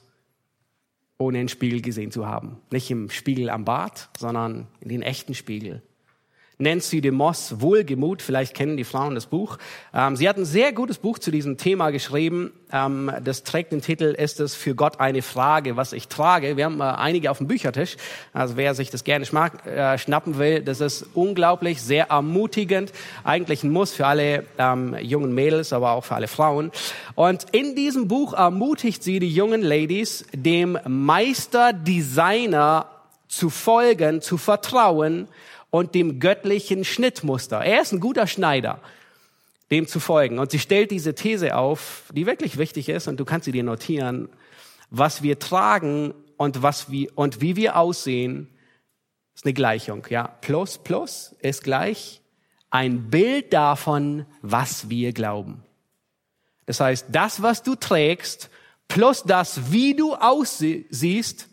ohne einen Spiegel gesehen zu haben? Nicht im Spiegel am Bad, sondern in den echten Spiegel. Nancy de Moss, Wohlgemut, vielleicht kennen die Frauen das Buch. Ähm, sie hat ein sehr gutes Buch zu diesem Thema geschrieben. Ähm, das trägt den Titel, ist es für Gott eine Frage, was ich trage? Wir haben äh, einige auf dem Büchertisch. Also wer sich das gerne äh, schnappen will, das ist unglaublich, sehr ermutigend. Eigentlich ein Muss für alle ähm, jungen Mädels, aber auch für alle Frauen. Und in diesem Buch ermutigt sie die jungen Ladies, dem Meisterdesigner zu folgen, zu vertrauen und dem göttlichen Schnittmuster. Er ist ein guter Schneider, dem zu folgen. Und sie stellt diese These auf, die wirklich wichtig ist, und du kannst sie dir notieren, was wir tragen und was wir, und wie wir aussehen, ist eine Gleichung, ja. Plus, plus ist gleich ein Bild davon, was wir glauben. Das heißt, das, was du trägst, plus das, wie du aussiehst,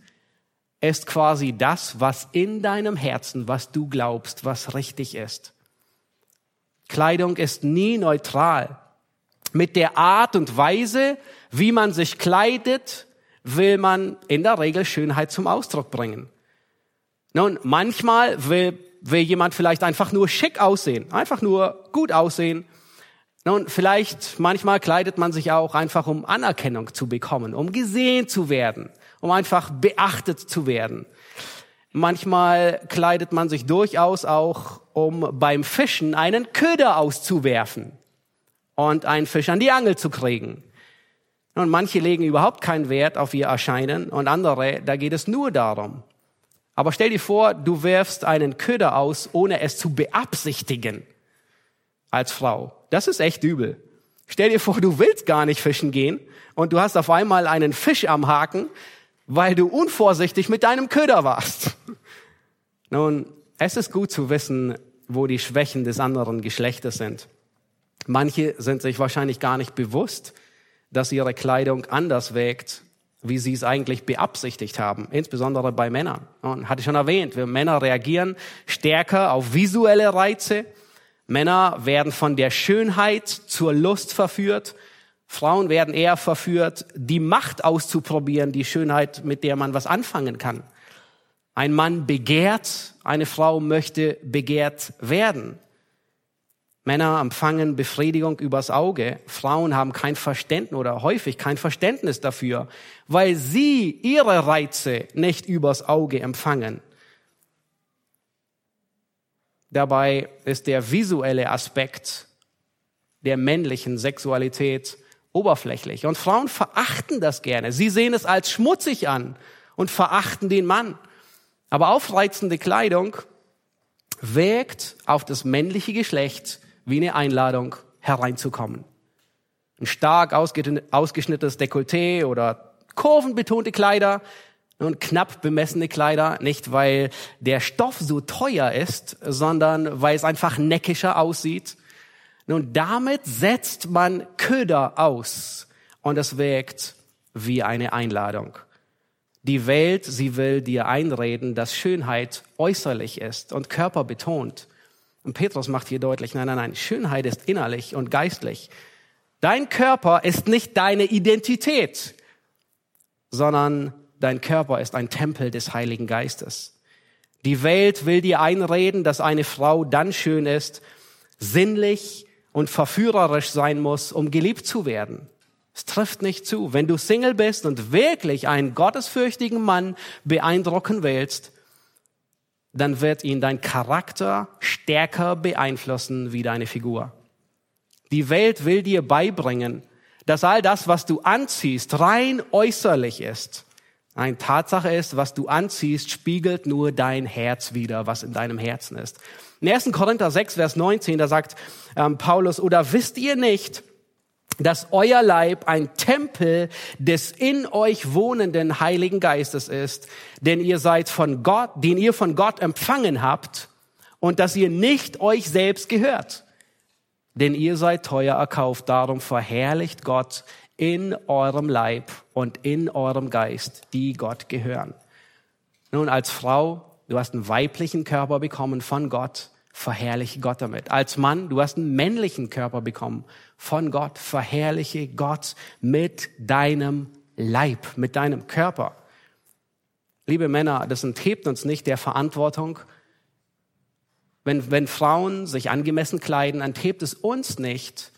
ist quasi das, was in deinem Herzen, was du glaubst, was richtig ist. Kleidung ist nie neutral. Mit der Art und Weise, wie man sich kleidet, will man in der Regel Schönheit zum Ausdruck bringen. Nun, manchmal will, will jemand vielleicht einfach nur schick aussehen, einfach nur gut aussehen. Nun, vielleicht manchmal kleidet man sich auch einfach, um Anerkennung zu bekommen, um gesehen zu werden, um einfach beachtet zu werden. Manchmal kleidet man sich durchaus auch, um beim Fischen einen Köder auszuwerfen und einen Fisch an die Angel zu kriegen. Und manche legen überhaupt keinen Wert auf ihr Erscheinen und andere, da geht es nur darum. Aber stell dir vor, du wirfst einen Köder aus, ohne es zu beabsichtigen als Frau. Das ist echt übel. Stell dir vor, du willst gar nicht fischen gehen und du hast auf einmal einen Fisch am Haken, weil du unvorsichtig mit deinem Köder warst. Nun, es ist gut zu wissen, wo die Schwächen des anderen Geschlechtes sind. Manche sind sich wahrscheinlich gar nicht bewusst, dass ihre Kleidung anders wägt, wie sie es eigentlich beabsichtigt haben, insbesondere bei Männern. Und hatte ich schon erwähnt, wir Männer reagieren stärker auf visuelle Reize. Männer werden von der Schönheit zur Lust verführt. Frauen werden eher verführt, die Macht auszuprobieren, die Schönheit, mit der man was anfangen kann. Ein Mann begehrt, eine Frau möchte begehrt werden. Männer empfangen Befriedigung übers Auge. Frauen haben kein Verständnis oder häufig kein Verständnis dafür, weil sie ihre Reize nicht übers Auge empfangen. Dabei ist der visuelle Aspekt der männlichen Sexualität oberflächlich. Und Frauen verachten das gerne. Sie sehen es als schmutzig an und verachten den Mann. Aber aufreizende Kleidung wirkt auf das männliche Geschlecht wie eine Einladung hereinzukommen. Ein stark ausgeschnittenes Dekolleté oder kurvenbetonte Kleider und knapp bemessene Kleider, nicht weil der Stoff so teuer ist, sondern weil es einfach neckischer aussieht. Nun, damit setzt man Köder aus und es wirkt wie eine Einladung. Die Welt, sie will dir einreden, dass Schönheit äußerlich ist und körperbetont. Und Petrus macht hier deutlich, nein, nein, nein, Schönheit ist innerlich und geistlich. Dein Körper ist nicht deine Identität, sondern dein Körper ist ein Tempel des Heiligen Geistes. Die Welt will dir einreden, dass eine Frau dann schön ist, sinnlich und verführerisch sein muss, um geliebt zu werden. Es trifft nicht zu. Wenn du Single bist und wirklich einen gottesfürchtigen Mann beeindrucken willst, dann wird ihn dein Charakter stärker beeinflussen wie deine Figur. Die Welt will dir beibringen, dass all das, was du anziehst, rein äußerlich ist. Eine Tatsache ist, was du anziehst, spiegelt nur dein Herz wider, was in deinem Herzen ist. In 1. Korinther 6, Vers 19, da sagt ähm, Paulus, oder wisst ihr nicht, dass euer Leib ein Tempel des in euch wohnenden Heiligen Geistes ist, denn ihr seid von Gott, den ihr von Gott empfangen habt und dass ihr nicht euch selbst gehört. Denn ihr seid teuer erkauft, darum verherrlicht Gott in eurem Leib und in eurem Geist, die Gott gehören. Nun, als Frau, du hast einen weiblichen Körper bekommen von Gott, verherrliche Gott damit. Als Mann, du hast einen männlichen Körper bekommen von Gott, verherrliche Gott mit deinem Leib, mit deinem Körper. Liebe Männer, das enthebt uns nicht der Verantwortung. Wenn, wenn Frauen sich angemessen kleiden, enthebt es uns nicht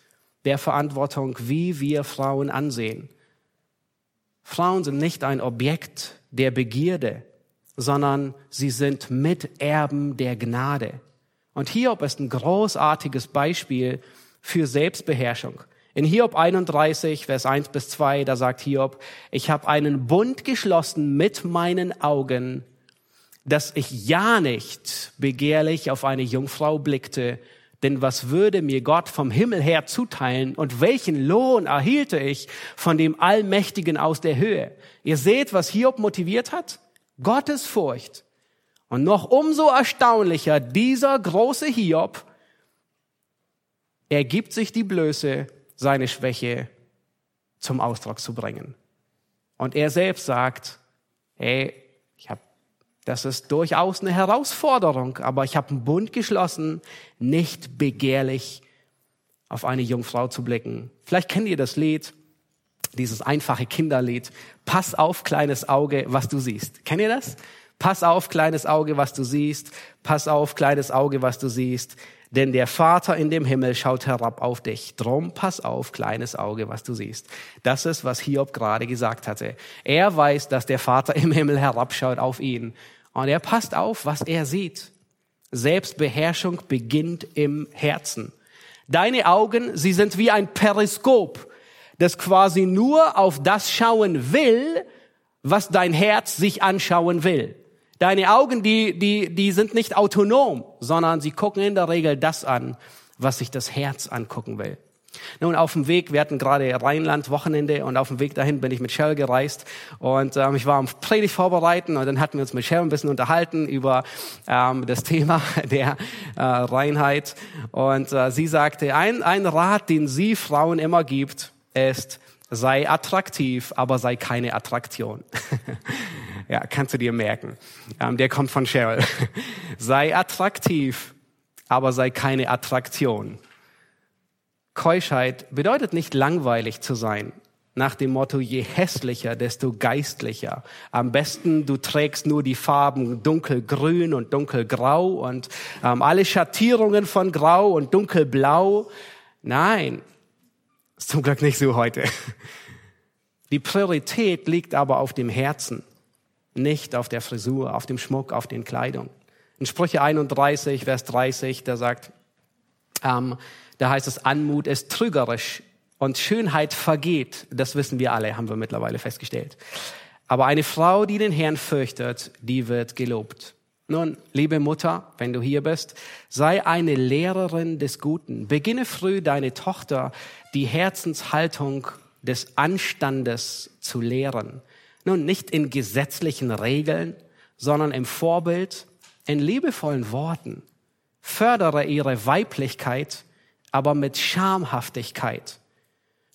der Verantwortung, wie wir Frauen ansehen. Frauen sind nicht ein Objekt der Begierde, sondern sie sind Miterben der Gnade. Und Hiob ist ein großartiges Beispiel für Selbstbeherrschung. In Hiob 31, Vers 1 bis 2, da sagt Hiob, ich habe einen Bund geschlossen mit meinen Augen, dass ich ja nicht begehrlich auf eine Jungfrau blickte, denn was würde mir Gott vom Himmel her zuteilen und welchen Lohn erhielte ich von dem Allmächtigen aus der Höhe? Ihr seht, was Hiob motiviert hat? Gottes Furcht. Und noch umso erstaunlicher, dieser große Hiob, er gibt sich die Blöße, seine Schwäche zum Ausdruck zu bringen. Und er selbst sagt, hey, ich hab, das ist durchaus eine Herausforderung, aber ich habe einen Bund geschlossen, nicht begehrlich auf eine Jungfrau zu blicken. Vielleicht kennt ihr das Lied, dieses einfache Kinderlied. Pass auf, kleines Auge, was du siehst. Kennt ihr das? Pass auf, kleines Auge, was du siehst. Pass auf, kleines Auge, was du siehst. Denn der Vater in dem Himmel schaut herab auf dich. Drum pass auf, kleines Auge, was du siehst. Das ist, was Hiob gerade gesagt hatte. Er weiß, dass der Vater im Himmel herabschaut auf ihn. Und er passt auf, was er sieht. Selbstbeherrschung beginnt im Herzen. Deine Augen, sie sind wie ein Periskop, das quasi nur auf das schauen will, was dein Herz sich anschauen will. Deine Augen, die, die, die sind nicht autonom, sondern sie gucken in der Regel das an, was sich das Herz angucken will. Nun, auf dem Weg, wir hatten gerade Rheinland-Wochenende und auf dem Weg dahin bin ich mit Shell gereist und ähm, ich war am Predigt vorbereiten und dann hatten wir uns mit Shell ein bisschen unterhalten über ähm, das Thema der äh, Reinheit und äh, sie sagte, ein, ein Rat, den sie Frauen immer gibt, ist, sei attraktiv, aber sei keine Attraktion. ja, kannst du dir merken. Ähm, der kommt von Cheryl. sei attraktiv, aber sei keine Attraktion. Keuschheit bedeutet nicht langweilig zu sein. Nach dem Motto, je hässlicher, desto geistlicher. Am besten, du trägst nur die Farben dunkelgrün und dunkelgrau und ähm, alle Schattierungen von grau und dunkelblau. Nein, ist zum Glück nicht so heute. Die Priorität liegt aber auf dem Herzen, nicht auf der Frisur, auf dem Schmuck, auf den Kleidung. In Sprüche 31, Vers 30, da sagt, ähm, da heißt es, Anmut ist trügerisch und Schönheit vergeht. Das wissen wir alle, haben wir mittlerweile festgestellt. Aber eine Frau, die den Herrn fürchtet, die wird gelobt. Nun, liebe Mutter, wenn du hier bist, sei eine Lehrerin des Guten. Beginne früh deine Tochter die Herzenshaltung des Anstandes zu lehren. Nun, nicht in gesetzlichen Regeln, sondern im Vorbild, in liebevollen Worten. Fördere ihre Weiblichkeit, aber mit Schamhaftigkeit.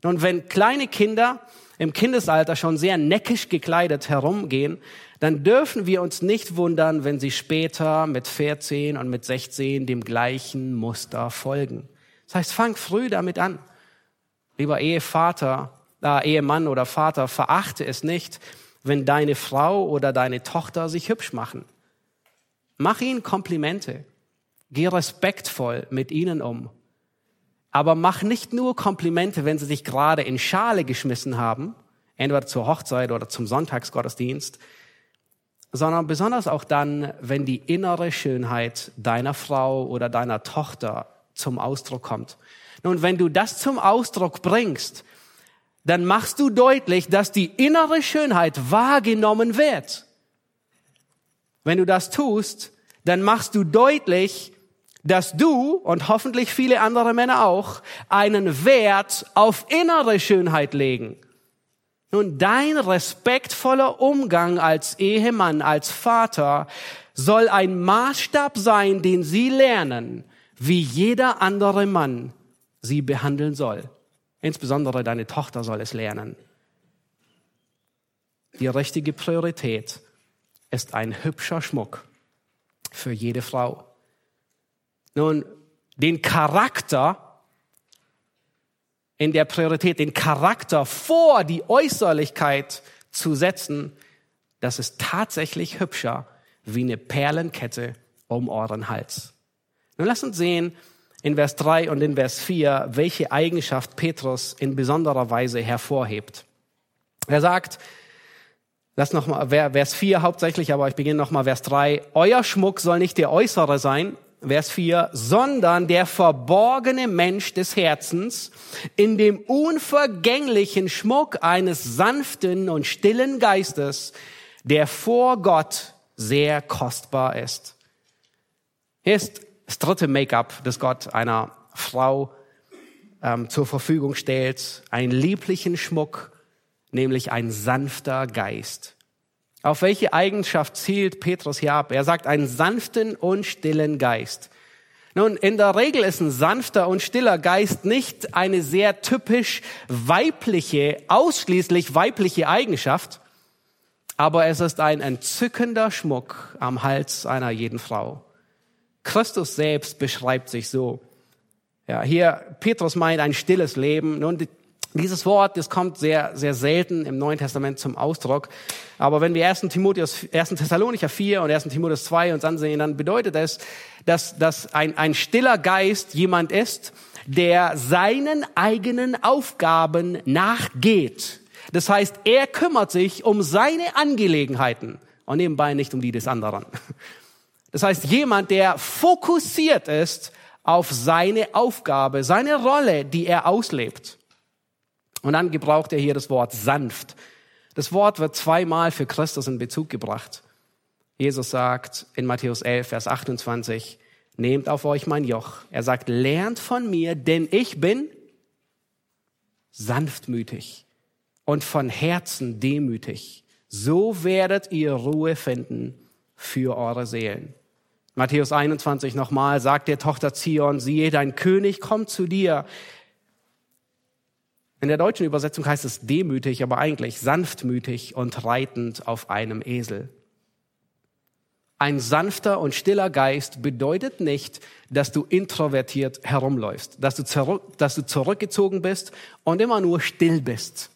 Nun, wenn kleine Kinder im Kindesalter schon sehr neckisch gekleidet herumgehen, dann dürfen wir uns nicht wundern, wenn sie später mit 14 und mit 16 dem gleichen Muster folgen. Das heißt, fang früh damit an. Lieber Ehevater, äh, Ehemann oder Vater, verachte es nicht, wenn deine Frau oder deine Tochter sich hübsch machen. Mach ihnen Komplimente. Geh respektvoll mit ihnen um. Aber mach nicht nur Komplimente, wenn sie sich gerade in Schale geschmissen haben, entweder zur Hochzeit oder zum Sonntagsgottesdienst, sondern besonders auch dann, wenn die innere Schönheit deiner Frau oder deiner Tochter zum Ausdruck kommt. Nun, wenn du das zum Ausdruck bringst, dann machst du deutlich, dass die innere Schönheit wahrgenommen wird. Wenn du das tust, dann machst du deutlich, dass du und hoffentlich viele andere Männer auch einen Wert auf innere Schönheit legen. Nun, dein respektvoller Umgang als Ehemann, als Vater soll ein Maßstab sein, den sie lernen, wie jeder andere Mann sie behandeln soll. Insbesondere deine Tochter soll es lernen. Die richtige Priorität ist ein hübscher Schmuck für jede Frau. Nun, den Charakter in der Priorität, den Charakter vor die Äußerlichkeit zu setzen, das ist tatsächlich hübscher wie eine Perlenkette um euren Hals. Nun lass uns sehen in Vers 3 und in Vers 4, welche Eigenschaft Petrus in besonderer Weise hervorhebt. Er sagt, lass noch mal Vers 4 hauptsächlich, aber ich beginne noch mal Vers 3. Euer Schmuck soll nicht der äußere sein, Vers 4, sondern der verborgene Mensch des Herzens in dem unvergänglichen Schmuck eines sanften und stillen Geistes, der vor Gott sehr kostbar ist. Hier ist das dritte Make-up, das Gott einer Frau ähm, zur Verfügung stellt, einen lieblichen Schmuck, nämlich ein sanfter Geist. Auf welche Eigenschaft zielt Petrus hier ab? Er sagt einen sanften und stillen Geist. Nun, in der Regel ist ein sanfter und stiller Geist nicht eine sehr typisch weibliche, ausschließlich weibliche Eigenschaft, aber es ist ein entzückender Schmuck am Hals einer jeden Frau. Christus selbst beschreibt sich so. Ja, hier, Petrus meint ein stilles Leben. Nun, Dieses Wort, das kommt sehr, sehr selten im Neuen Testament zum Ausdruck. Aber wenn wir 1. Timotheus, 1. Thessalonicher 4 und 1. Timotheus 2 uns ansehen, dann bedeutet es, dass, dass ein, ein stiller Geist jemand ist, der seinen eigenen Aufgaben nachgeht. Das heißt, er kümmert sich um seine Angelegenheiten und nebenbei nicht um die des anderen. Das heißt, jemand, der fokussiert ist auf seine Aufgabe, seine Rolle, die er auslebt. Und dann gebraucht er hier das Wort sanft. Das Wort wird zweimal für Christus in Bezug gebracht. Jesus sagt in Matthäus 11, Vers 28, nehmt auf euch mein Joch. Er sagt, lernt von mir, denn ich bin sanftmütig und von Herzen demütig. So werdet ihr Ruhe finden für eure Seelen. Matthäus 21 nochmal sagt der Tochter Zion, siehe, dein König kommt zu dir. In der deutschen Übersetzung heißt es demütig, aber eigentlich sanftmütig und reitend auf einem Esel. Ein sanfter und stiller Geist bedeutet nicht, dass du introvertiert herumläufst, dass du, zurück, dass du zurückgezogen bist und immer nur still bist.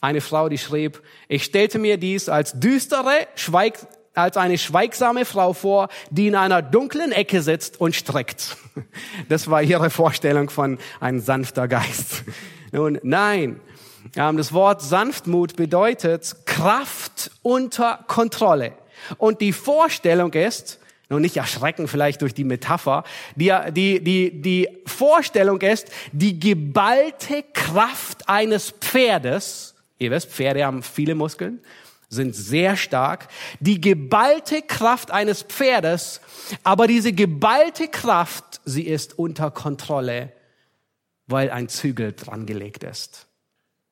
Eine Frau, die schrieb, ich stellte mir dies als düstere, schweig, als eine schweigsame Frau vor, die in einer dunklen Ecke sitzt und streckt. Das war ihre Vorstellung von ein sanfter Geist. Nun, nein. Das Wort Sanftmut bedeutet Kraft unter Kontrolle. Und die Vorstellung ist, nun nicht erschrecken vielleicht durch die Metapher, die, die, die, die Vorstellung ist, die geballte Kraft eines Pferdes, ihr wisst, Pferde haben viele Muskeln, sind sehr stark. Die geballte Kraft eines Pferdes, aber diese geballte Kraft, sie ist unter Kontrolle, weil ein Zügel dran gelegt ist.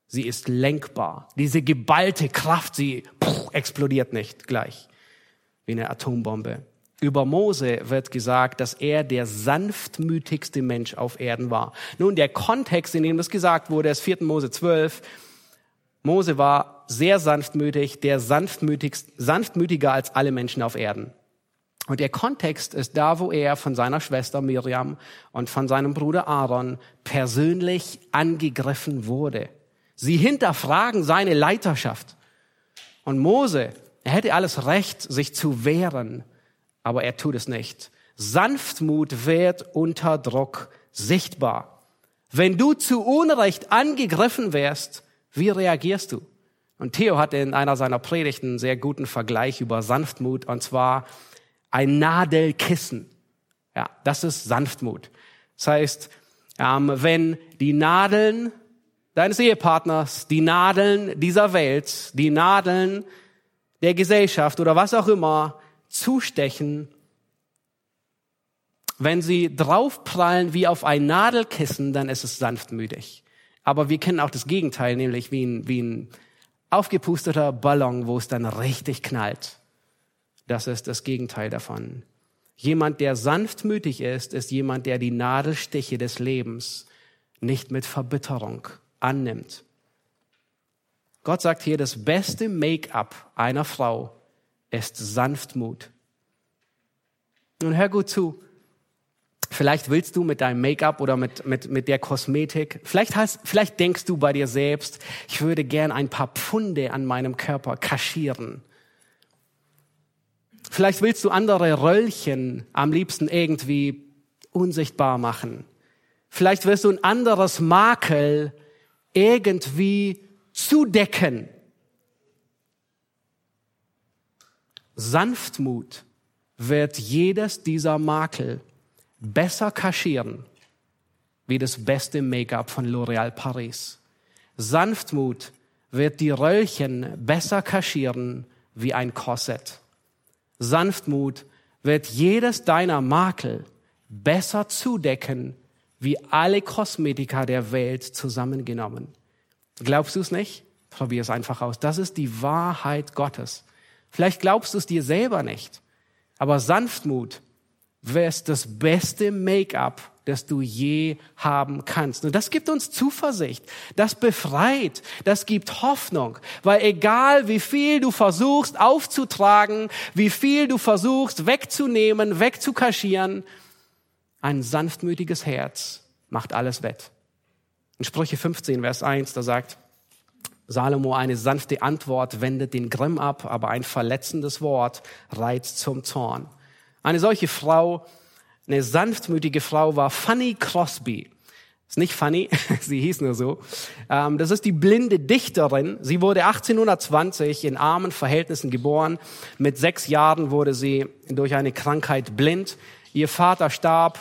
Sie ist lenkbar. Diese geballte Kraft, sie pff, explodiert nicht gleich wie eine Atombombe. Über Mose wird gesagt, dass er der sanftmütigste Mensch auf Erden war. Nun, der Kontext, in dem das gesagt wurde, ist 4. Mose 12. Mose war sehr sanftmütig, der sanftmütiger als alle Menschen auf Erden. Und der Kontext ist da, wo er von seiner Schwester Miriam und von seinem Bruder Aaron persönlich angegriffen wurde. Sie hinterfragen seine Leiterschaft. Und Mose, er hätte alles Recht, sich zu wehren, aber er tut es nicht. Sanftmut wird unter Druck sichtbar. Wenn du zu Unrecht angegriffen wärst, wie reagierst du? Und Theo hatte in einer seiner Predigten einen sehr guten Vergleich über Sanftmut, und zwar ein Nadelkissen. Ja, das ist Sanftmut. Das heißt, ähm, wenn die Nadeln deines Ehepartners, die Nadeln dieser Welt, die Nadeln der Gesellschaft oder was auch immer zustechen, wenn sie draufprallen wie auf ein Nadelkissen, dann ist es sanftmütig. Aber wir kennen auch das Gegenteil, nämlich wie ein, wie ein aufgepusteter Ballon, wo es dann richtig knallt. Das ist das Gegenteil davon. Jemand, der sanftmütig ist, ist jemand, der die Nadelstiche des Lebens nicht mit Verbitterung annimmt. Gott sagt hier, das beste Make-up einer Frau ist Sanftmut. Nun hör gut zu. Vielleicht willst du mit deinem Make-up oder mit, mit, mit der Kosmetik, vielleicht, hast, vielleicht denkst du bei dir selbst, ich würde gern ein paar Pfunde an meinem Körper kaschieren. Vielleicht willst du andere Röllchen am liebsten irgendwie unsichtbar machen. Vielleicht wirst du ein anderes Makel irgendwie zudecken. Sanftmut wird jedes dieser Makel besser kaschieren wie das beste Make-up von L'Oréal Paris. Sanftmut wird die Röllchen besser kaschieren wie ein Korsett. Sanftmut wird jedes deiner Makel besser zudecken wie alle Kosmetika der Welt zusammengenommen. Glaubst du es nicht? Probier es einfach aus. Das ist die Wahrheit Gottes. Vielleicht glaubst du es dir selber nicht, aber Sanftmut wär's das beste Make-up, das du je haben kannst. Und das gibt uns Zuversicht, das befreit, das gibt Hoffnung, weil egal wie viel du versuchst aufzutragen, wie viel du versuchst wegzunehmen, wegzukaschieren, ein sanftmütiges Herz macht alles wett. In Sprüche 15, Vers 1, da sagt Salomo, eine sanfte Antwort wendet den Grimm ab, aber ein verletzendes Wort reizt zum Zorn. Eine solche Frau, eine sanftmütige Frau war Fanny Crosby. Ist nicht funny, sie hieß nur so. Ähm, das ist die blinde Dichterin. Sie wurde 1820 in armen Verhältnissen geboren. Mit sechs Jahren wurde sie durch eine Krankheit blind. Ihr Vater starb.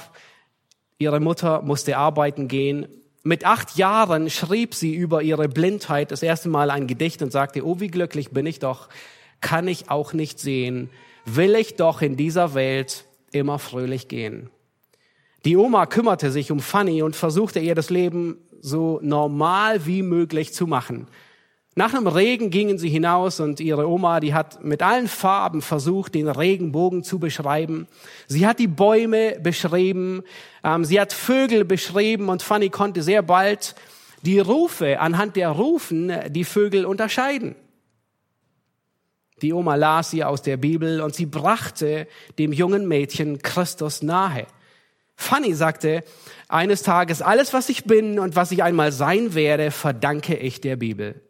Ihre Mutter musste arbeiten gehen. Mit acht Jahren schrieb sie über ihre Blindheit das erste Mal ein Gedicht und sagte, oh, wie glücklich bin ich doch, kann ich auch nicht sehen, will ich doch in dieser Welt immer fröhlich gehen. Die Oma kümmerte sich um Fanny und versuchte ihr das Leben so normal wie möglich zu machen. Nach einem Regen gingen sie hinaus und ihre Oma, die hat mit allen Farben versucht, den Regenbogen zu beschreiben. Sie hat die Bäume beschrieben, ähm, sie hat Vögel beschrieben und Fanny konnte sehr bald die Rufe anhand der Rufen die Vögel unterscheiden. Die Oma las sie aus der Bibel und sie brachte dem jungen Mädchen Christus nahe. Fanny sagte eines Tages, alles was ich bin und was ich einmal sein werde, verdanke ich der Bibel.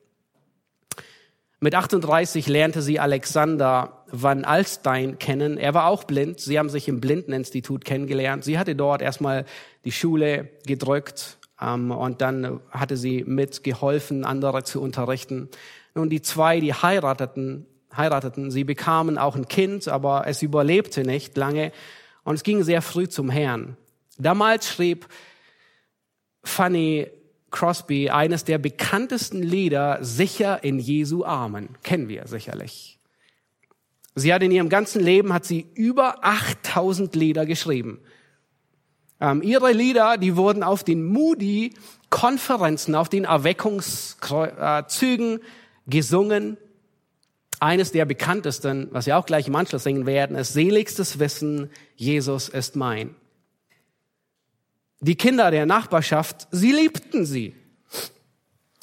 Mit 38 lernte sie Alexander Van Alstein kennen. Er war auch blind. Sie haben sich im Blindeninstitut kennengelernt. Sie hatte dort erstmal die Schule gedrückt ähm, und dann hatte sie mitgeholfen, andere zu unterrichten. Nun, die zwei, die heirateten, heirateten, sie bekamen auch ein Kind, aber es überlebte nicht lange und es ging sehr früh zum Herrn. Damals schrieb Fanny Crosby eines der bekanntesten Lieder, Sicher in Jesu Armen. Kennen wir sicherlich. Sie hat in ihrem ganzen Leben, hat sie über 8000 Lieder geschrieben. Ähm, ihre Lieder, die wurden auf den Moody-Konferenzen, auf den Erweckungszügen gesungen. Eines der bekanntesten, was wir auch gleich im Anschluss singen werden, ist Seligstes Wissen, Jesus ist mein. Die Kinder der Nachbarschaft, sie liebten sie.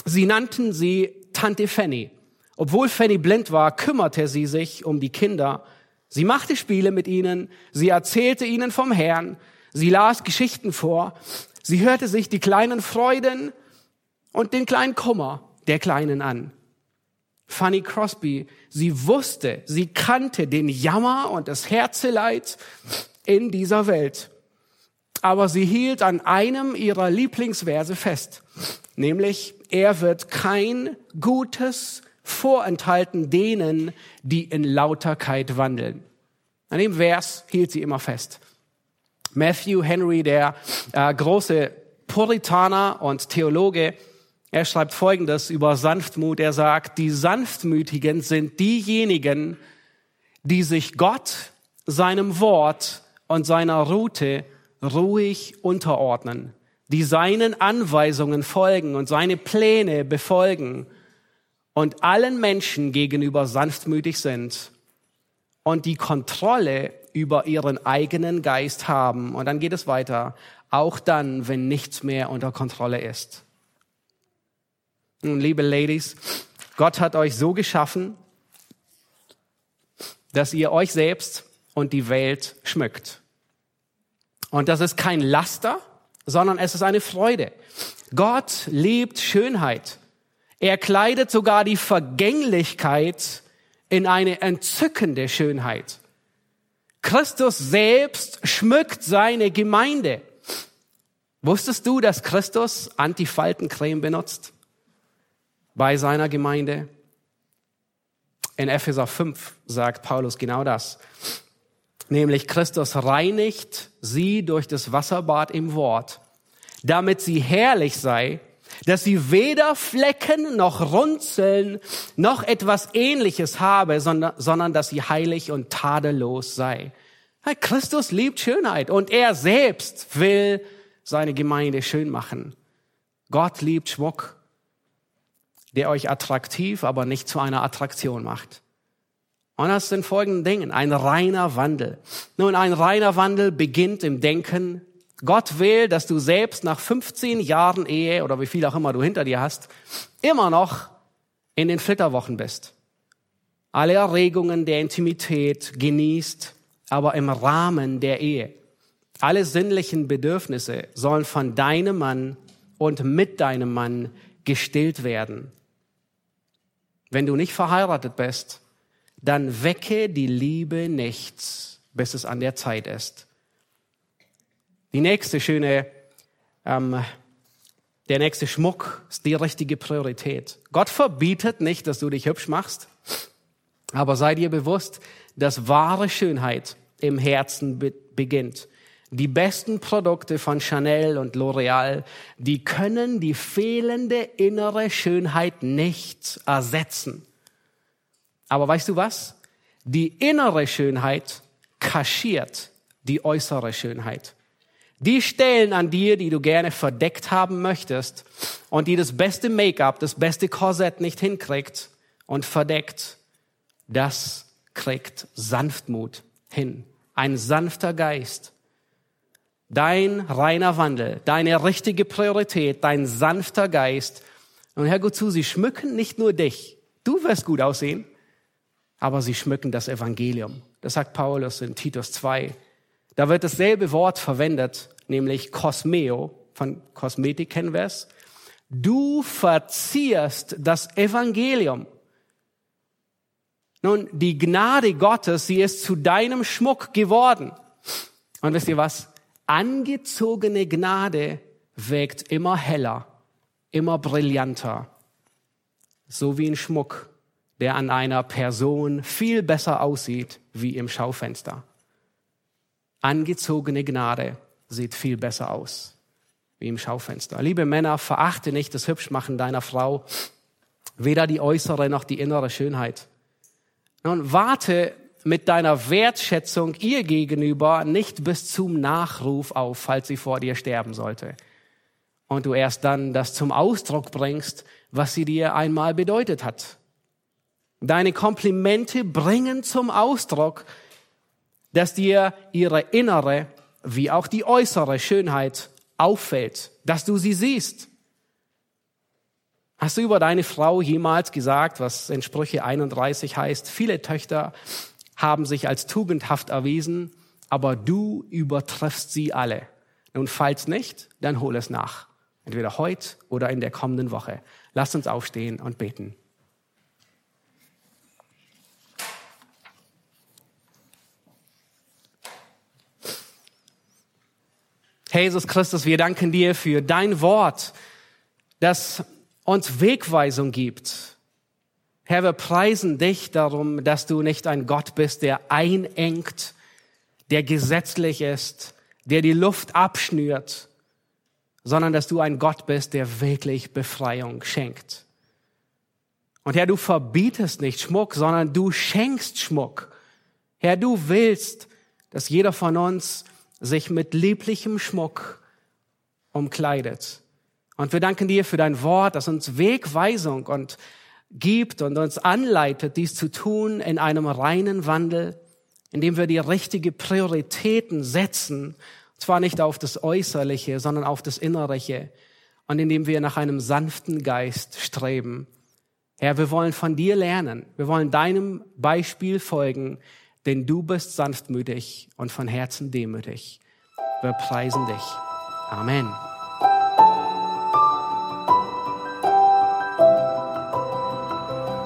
Sie nannten sie Tante Fanny. Obwohl Fanny blind war, kümmerte sie sich um die Kinder. Sie machte Spiele mit ihnen, sie erzählte ihnen vom Herrn, sie las Geschichten vor, sie hörte sich die kleinen Freuden und den kleinen Kummer der Kleinen an. Fanny Crosby, sie wusste, sie kannte den Jammer und das Herzeleid in dieser Welt aber sie hielt an einem ihrer Lieblingsverse fest, nämlich er wird kein Gutes vorenthalten denen, die in Lauterkeit wandeln. An dem Vers hielt sie immer fest. Matthew Henry, der äh, große Puritaner und Theologe, er schreibt Folgendes über Sanftmut. Er sagt, die Sanftmütigen sind diejenigen, die sich Gott, seinem Wort und seiner Route ruhig unterordnen, die seinen Anweisungen folgen und seine Pläne befolgen und allen Menschen gegenüber sanftmütig sind und die Kontrolle über ihren eigenen Geist haben. Und dann geht es weiter, auch dann, wenn nichts mehr unter Kontrolle ist. Nun, liebe Ladies, Gott hat euch so geschaffen, dass ihr euch selbst und die Welt schmückt. Und das ist kein Laster, sondern es ist eine Freude. Gott liebt Schönheit. Er kleidet sogar die Vergänglichkeit in eine entzückende Schönheit. Christus selbst schmückt seine Gemeinde. Wusstest du, dass Christus Antifaltencreme benutzt? Bei seiner Gemeinde? In Epheser 5 sagt Paulus genau das nämlich Christus reinigt sie durch das Wasserbad im Wort, damit sie herrlich sei, dass sie weder Flecken noch Runzeln noch etwas ähnliches habe, sondern, sondern dass sie heilig und tadellos sei. Christus liebt Schönheit und er selbst will seine Gemeinde schön machen. Gott liebt Schmuck, der euch attraktiv, aber nicht zu einer Attraktion macht. Und das sind folgende Dinge. Ein reiner Wandel. Nun, ein reiner Wandel beginnt im Denken. Gott will, dass du selbst nach 15 Jahren Ehe oder wie viel auch immer du hinter dir hast, immer noch in den Flitterwochen bist. Alle Erregungen der Intimität genießt, aber im Rahmen der Ehe. Alle sinnlichen Bedürfnisse sollen von deinem Mann und mit deinem Mann gestillt werden. Wenn du nicht verheiratet bist, dann wecke die Liebe nicht, bis es an der Zeit ist. Die nächste schöne, ähm, der nächste Schmuck ist die richtige Priorität. Gott verbietet nicht, dass du dich hübsch machst, aber sei dir bewusst, dass wahre Schönheit im Herzen be beginnt. Die besten Produkte von Chanel und L'Oreal, die können die fehlende innere Schönheit nicht ersetzen. Aber weißt du was? Die innere Schönheit kaschiert die äußere Schönheit. Die Stellen an dir, die du gerne verdeckt haben möchtest und die das beste Make-up, das beste Korsett nicht hinkriegt und verdeckt, das kriegt Sanftmut hin. Ein sanfter Geist. Dein reiner Wandel, deine richtige Priorität, dein sanfter Geist. Und Herr gut zu, sie schmücken nicht nur dich. Du wirst gut aussehen, aber sie schmücken das Evangelium. Das sagt Paulus in Titus 2. Da wird dasselbe Wort verwendet, nämlich Kosmeo, von Kosmetik kennen wir es. Du verzierst das Evangelium. Nun, die Gnade Gottes, sie ist zu deinem Schmuck geworden. Und wisst ihr was? Angezogene Gnade wirkt immer heller, immer brillanter. So wie ein Schmuck der an einer Person viel besser aussieht wie im Schaufenster. Angezogene Gnade sieht viel besser aus wie im Schaufenster. Liebe Männer, verachte nicht das Hübschmachen deiner Frau, weder die äußere noch die innere Schönheit. Nun warte mit deiner Wertschätzung ihr gegenüber nicht bis zum Nachruf auf, falls sie vor dir sterben sollte. Und du erst dann das zum Ausdruck bringst, was sie dir einmal bedeutet hat. Deine Komplimente bringen zum Ausdruck, dass dir ihre innere wie auch die äußere Schönheit auffällt, dass du sie siehst. Hast du über deine Frau jemals gesagt, was in Sprüche 31 heißt, viele Töchter haben sich als tugendhaft erwiesen, aber du übertriffst sie alle. Nun, falls nicht, dann hol es nach. Entweder heute oder in der kommenden Woche. Lass uns aufstehen und beten. Jesus Christus, wir danken dir für dein Wort, das uns Wegweisung gibt. Herr, wir preisen dich darum, dass du nicht ein Gott bist, der einengt, der gesetzlich ist, der die Luft abschnürt, sondern dass du ein Gott bist, der wirklich Befreiung schenkt. Und Herr, du verbietest nicht Schmuck, sondern du schenkst Schmuck. Herr, du willst, dass jeder von uns sich mit lieblichem Schmuck umkleidet. Und wir danken dir für dein Wort, das uns Wegweisung und gibt und uns anleitet, dies zu tun in einem reinen Wandel, indem wir die richtigen Prioritäten setzen, zwar nicht auf das Äußerliche, sondern auf das Innerliche, und indem wir nach einem sanften Geist streben. Herr, wir wollen von dir lernen. Wir wollen deinem Beispiel folgen, denn du bist sanftmütig und von Herzen demütig. Wir preisen dich. Amen.